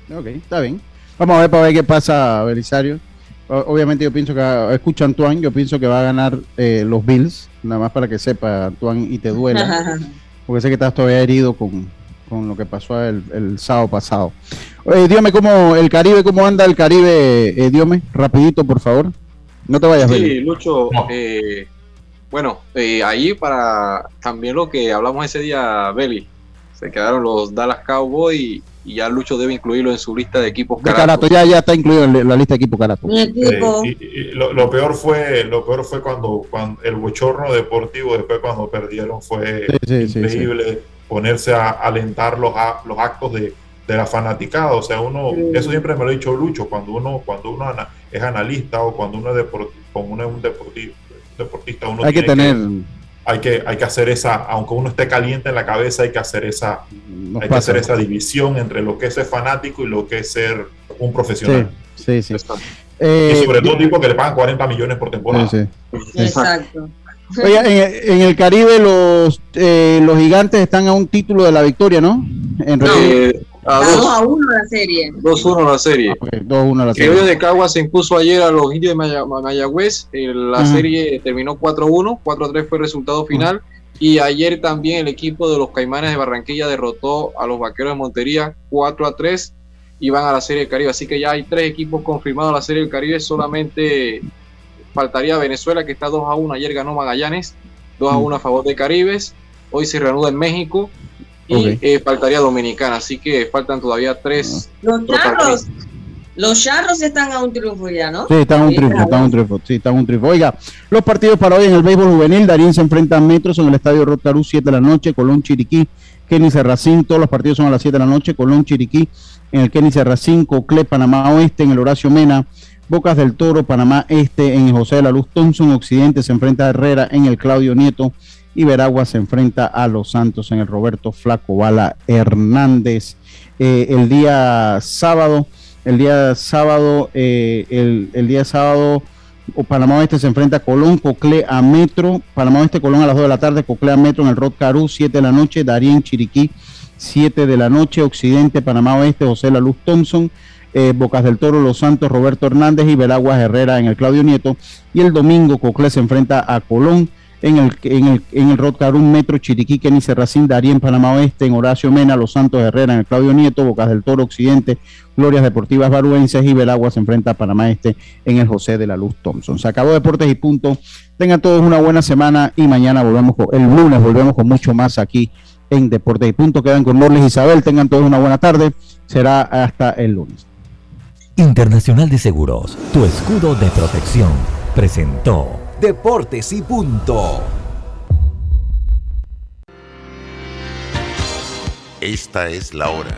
Ok, está bien. Vamos a ver para ver qué pasa, Belisario. Obviamente yo pienso que, escucha Antoine, yo pienso que va a ganar eh, los Bills, nada más para que sepa, Antoine, y te duela, porque sé que estás todavía herido con, con lo que pasó el, el sábado pasado. Oye, dígame cómo el Caribe, cómo anda el Caribe, eh, dígame, rapidito, por favor. No te vayas, Sí. Lucho, eh, bueno, eh, ahí para también lo que hablamos ese día, Beli, se quedaron los Dallas Cowboys y ya Lucho debe incluirlo en su lista de equipos De Carato, ya, ya está incluido en la lista de equipo Carato. Mi equipo. Eh, y- y lo, lo peor fue lo peor fue cuando, cuando el bochorno deportivo después cuando perdieron fue Sí, sí, sí, increíble ponerse a alentar los, a- los actos de, de la fanaticada o sea uno eso siempre me lo ha dicho Lucho cuando uno cuando uno ana- es analista o cuando uno es depor- cuando uno es un deporti- deportista uno Hay que tiene tener. Hay que hay que hacer esa aunque uno esté caliente en la cabeza hay que hacer esa nos hay que hacer esa división entre lo que es ser fanático y lo que es ser un profesional Sí, sí, sí. y Eh, sobre todo tipo que le pagan 40 millones por temporada. sí, Exacto. Oiga, en, en el Caribe los, eh, los gigantes están a un título de la victoria, ¿no? En Eh, a Está 2 dos- a 1 la serie. 2-1 la serie. 2-1 la serie. de Cagua se impuso ayer a los indios de Maya- Mayagüez. Eh, La Ajá. serie terminó 4-1, 4-3 fue el resultado final. Y ayer también el equipo de los Caimanes de Barranquilla derrotó a los Vaqueros de Montería 4-3 y van a la Serie del Caribe. Así que ya hay tres equipos confirmados en la Serie del Caribe. Solamente faltaría Venezuela que está 2-1. Ayer ganó Magallanes 2-1 a favor de Caribes. Hoy se reanuda en México. Y eh, faltaría Dominicana. Así que faltan todavía tres. Los charros, los charros están a un triunfo ya, ¿no? Sí, está en un triunfo, está. está en un triunfo, sí, está en un triunfo. Oiga, los partidos para hoy en el béisbol juvenil, Darín se enfrenta a Metros en el estadio Rotarú, 7 de la noche, Colón Chiriquí, Kenny Serracín, todos los partidos son a las 7 de la noche, Colón Chiriquí en el Kenny Serracín, Cocle, Panamá Oeste en el Horacio Mena, Bocas del Toro, Panamá Este en el José de la Luz, Thompson Occidente se enfrenta a Herrera en el Claudio Nieto y Veragua se enfrenta a Los Santos en el Roberto Flaco Bala Hernández. Eh, el día sábado, el día sábado, eh, el, día sábado, Panamá Oeste se enfrenta a Colón, Cocle a Metro, Panamá Oeste, Colón a las 2 de la tarde, Cocle a Metro en el Rod Carú, 7 de la noche, Darien Chiriquí, 7 de la noche, Occidente, Panamá Oeste, José La Luz Thompson, eh, Bocas del Toro, Los Santos, Roberto Hernández y Veraguas Herrera en el Claudio Nieto. Y el domingo Cocle se enfrenta a Colón en el, en el, en el Rod Carún Metro, Chiriquí, Kenny Serracín, Darien, Panamá Oeste, en Horacio Mena, Los Santos Herrera en el Claudio Nieto, Bocas del Toro Occidente, Glorias Deportivas Baruenses y Veraguas se enfrenta a Panamá Este en el José de la Luz Thompson. Se acabó Deportes y punto. Tengan todos una buena semana y mañana volvemos con, el lunes volvemos con mucho más aquí en Deportes y punto. Quedan con Morles Isabel. Tengan todos una buena tarde. Será hasta el lunes. Internacional de Seguros, tu escudo de protección, presentó Deportes y punto. Esta es la hora.